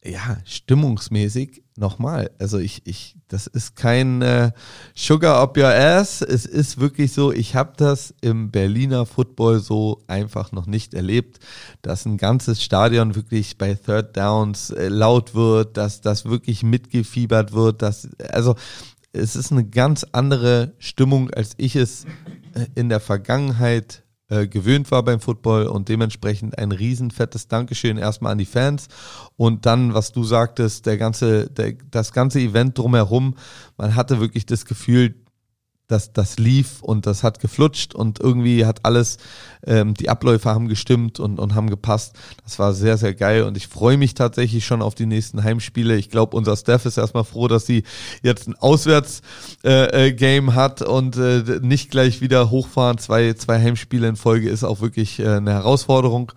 ja, stimmungsmäßig nochmal. Also ich, ich, das ist kein äh, Sugar up your ass. Es ist wirklich so, ich habe das im Berliner Football so einfach noch nicht erlebt, dass ein ganzes Stadion wirklich bei Third Downs äh, laut wird, dass das wirklich mitgefiebert wird. Dass, also es ist eine ganz andere Stimmung, als ich es in der Vergangenheit äh, gewöhnt war beim Football und dementsprechend ein riesenfettes Dankeschön erstmal an die Fans. Und dann, was du sagtest, der ganze, der, das ganze Event drumherum, man hatte wirklich das Gefühl, dass das lief und das hat geflutscht und irgendwie hat alles, ähm, die Abläufe haben gestimmt und, und haben gepasst. Das war sehr, sehr geil und ich freue mich tatsächlich schon auf die nächsten Heimspiele. Ich glaube, unser Staff ist erstmal froh, dass sie jetzt ein Auswärts-Game äh, äh, hat und äh, nicht gleich wieder hochfahren. Zwei, zwei Heimspiele in Folge ist auch wirklich äh, eine Herausforderung.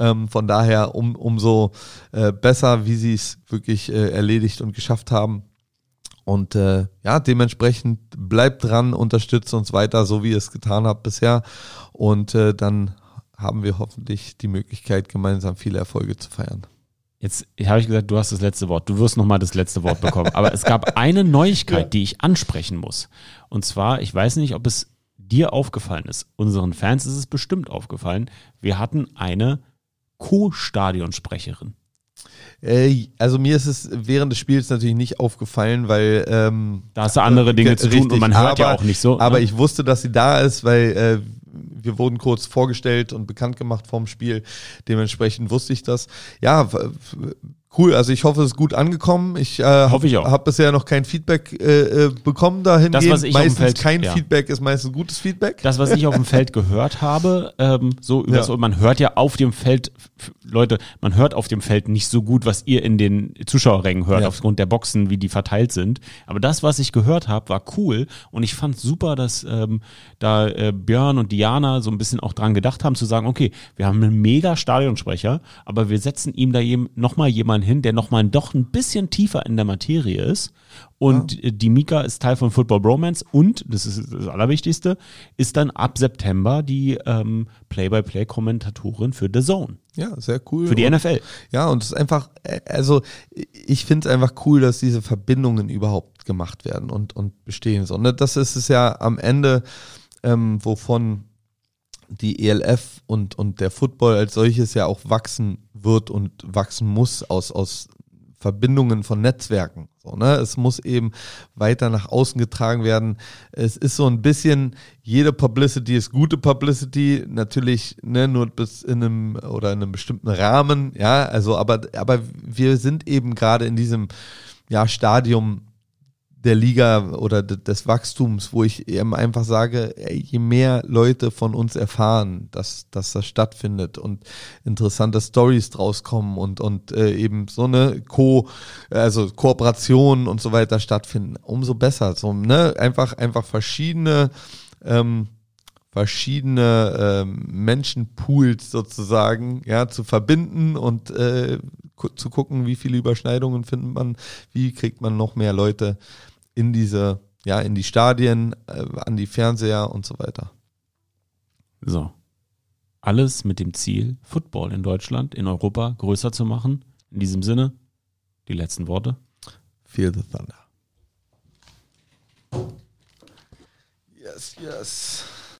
Ähm, von daher um, umso äh, besser, wie sie es wirklich äh, erledigt und geschafft haben. Und äh, ja, dementsprechend bleibt dran, unterstützt uns weiter, so wie ihr es getan habt bisher. Und äh, dann haben wir hoffentlich die Möglichkeit, gemeinsam viele Erfolge zu feiern. Jetzt habe ich gesagt, du hast das letzte Wort. Du wirst nochmal das letzte Wort bekommen. Aber es gab eine Neuigkeit, die ich ansprechen muss. Und zwar, ich weiß nicht, ob es dir aufgefallen ist. Unseren Fans ist es bestimmt aufgefallen. Wir hatten eine Co-Stadionsprecherin. Äh, also mir ist es während des Spiels natürlich nicht aufgefallen, weil ähm, da hast du andere Dinge zu tun und man hört aber, ja auch nicht so. Aber ne? ich wusste, dass sie da ist, weil äh, wir wurden kurz vorgestellt und bekannt gemacht vorm Spiel. Dementsprechend wusste ich das. Ja, Cool, also ich hoffe, es ist gut angekommen. Ich, äh, habe hab bisher noch kein Feedback äh, äh bekommen dahin. Das, was ich meistens auf dem Feld, kein ja. Feedback ist meistens gutes Feedback. Das, was ich auf dem Feld gehört habe, ähm, so über ja. so, man hört ja auf dem Feld, Leute, man hört auf dem Feld nicht so gut, was ihr in den Zuschauerrängen hört, ja. aufgrund der Boxen, wie die verteilt sind. Aber das, was ich gehört habe, war cool und ich fand super, dass ähm, da äh, Björn und Diana so ein bisschen auch dran gedacht haben, zu sagen, okay, wir haben einen mega Stadionsprecher, aber wir setzen ihm da eben nochmal jemanden hin, der nochmal doch ein bisschen tiefer in der Materie ist. Und ja. die Mika ist Teil von Football Bromance und, das ist das Allerwichtigste, ist dann ab September die ähm, Play-by-Play-Kommentatorin für The Zone. Ja, sehr cool. Für die und, NFL. Ja, und es ist einfach, äh, also ich finde es einfach cool, dass diese Verbindungen überhaupt gemacht werden und, und bestehen. So, ne? Das ist es ja am Ende, ähm, wovon die ELF und, und der Football als solches ja auch wachsen wird und wachsen muss aus, aus Verbindungen von Netzwerken. So, ne? Es muss eben weiter nach außen getragen werden. Es ist so ein bisschen, jede Publicity ist gute Publicity, natürlich ne, nur bis in einem oder in einem bestimmten Rahmen, ja, also aber, aber wir sind eben gerade in diesem ja, Stadium der Liga oder des Wachstums, wo ich eben einfach sage, je mehr Leute von uns erfahren, dass, dass das stattfindet und interessante Stories draus kommen und, und äh, eben so eine Co, also Kooperation und so weiter stattfinden, umso besser. So, ne? Einfach, einfach verschiedene ähm, verschiedene ähm, Menschenpools sozusagen ja zu verbinden und äh, zu gucken, wie viele Überschneidungen findet man, wie kriegt man noch mehr Leute in diese ja in die Stadien, äh, an die Fernseher und so weiter. So. Alles mit dem Ziel, Football in Deutschland, in Europa größer zu machen. In diesem Sinne, die letzten Worte. Feel the thunder. Yes, yes.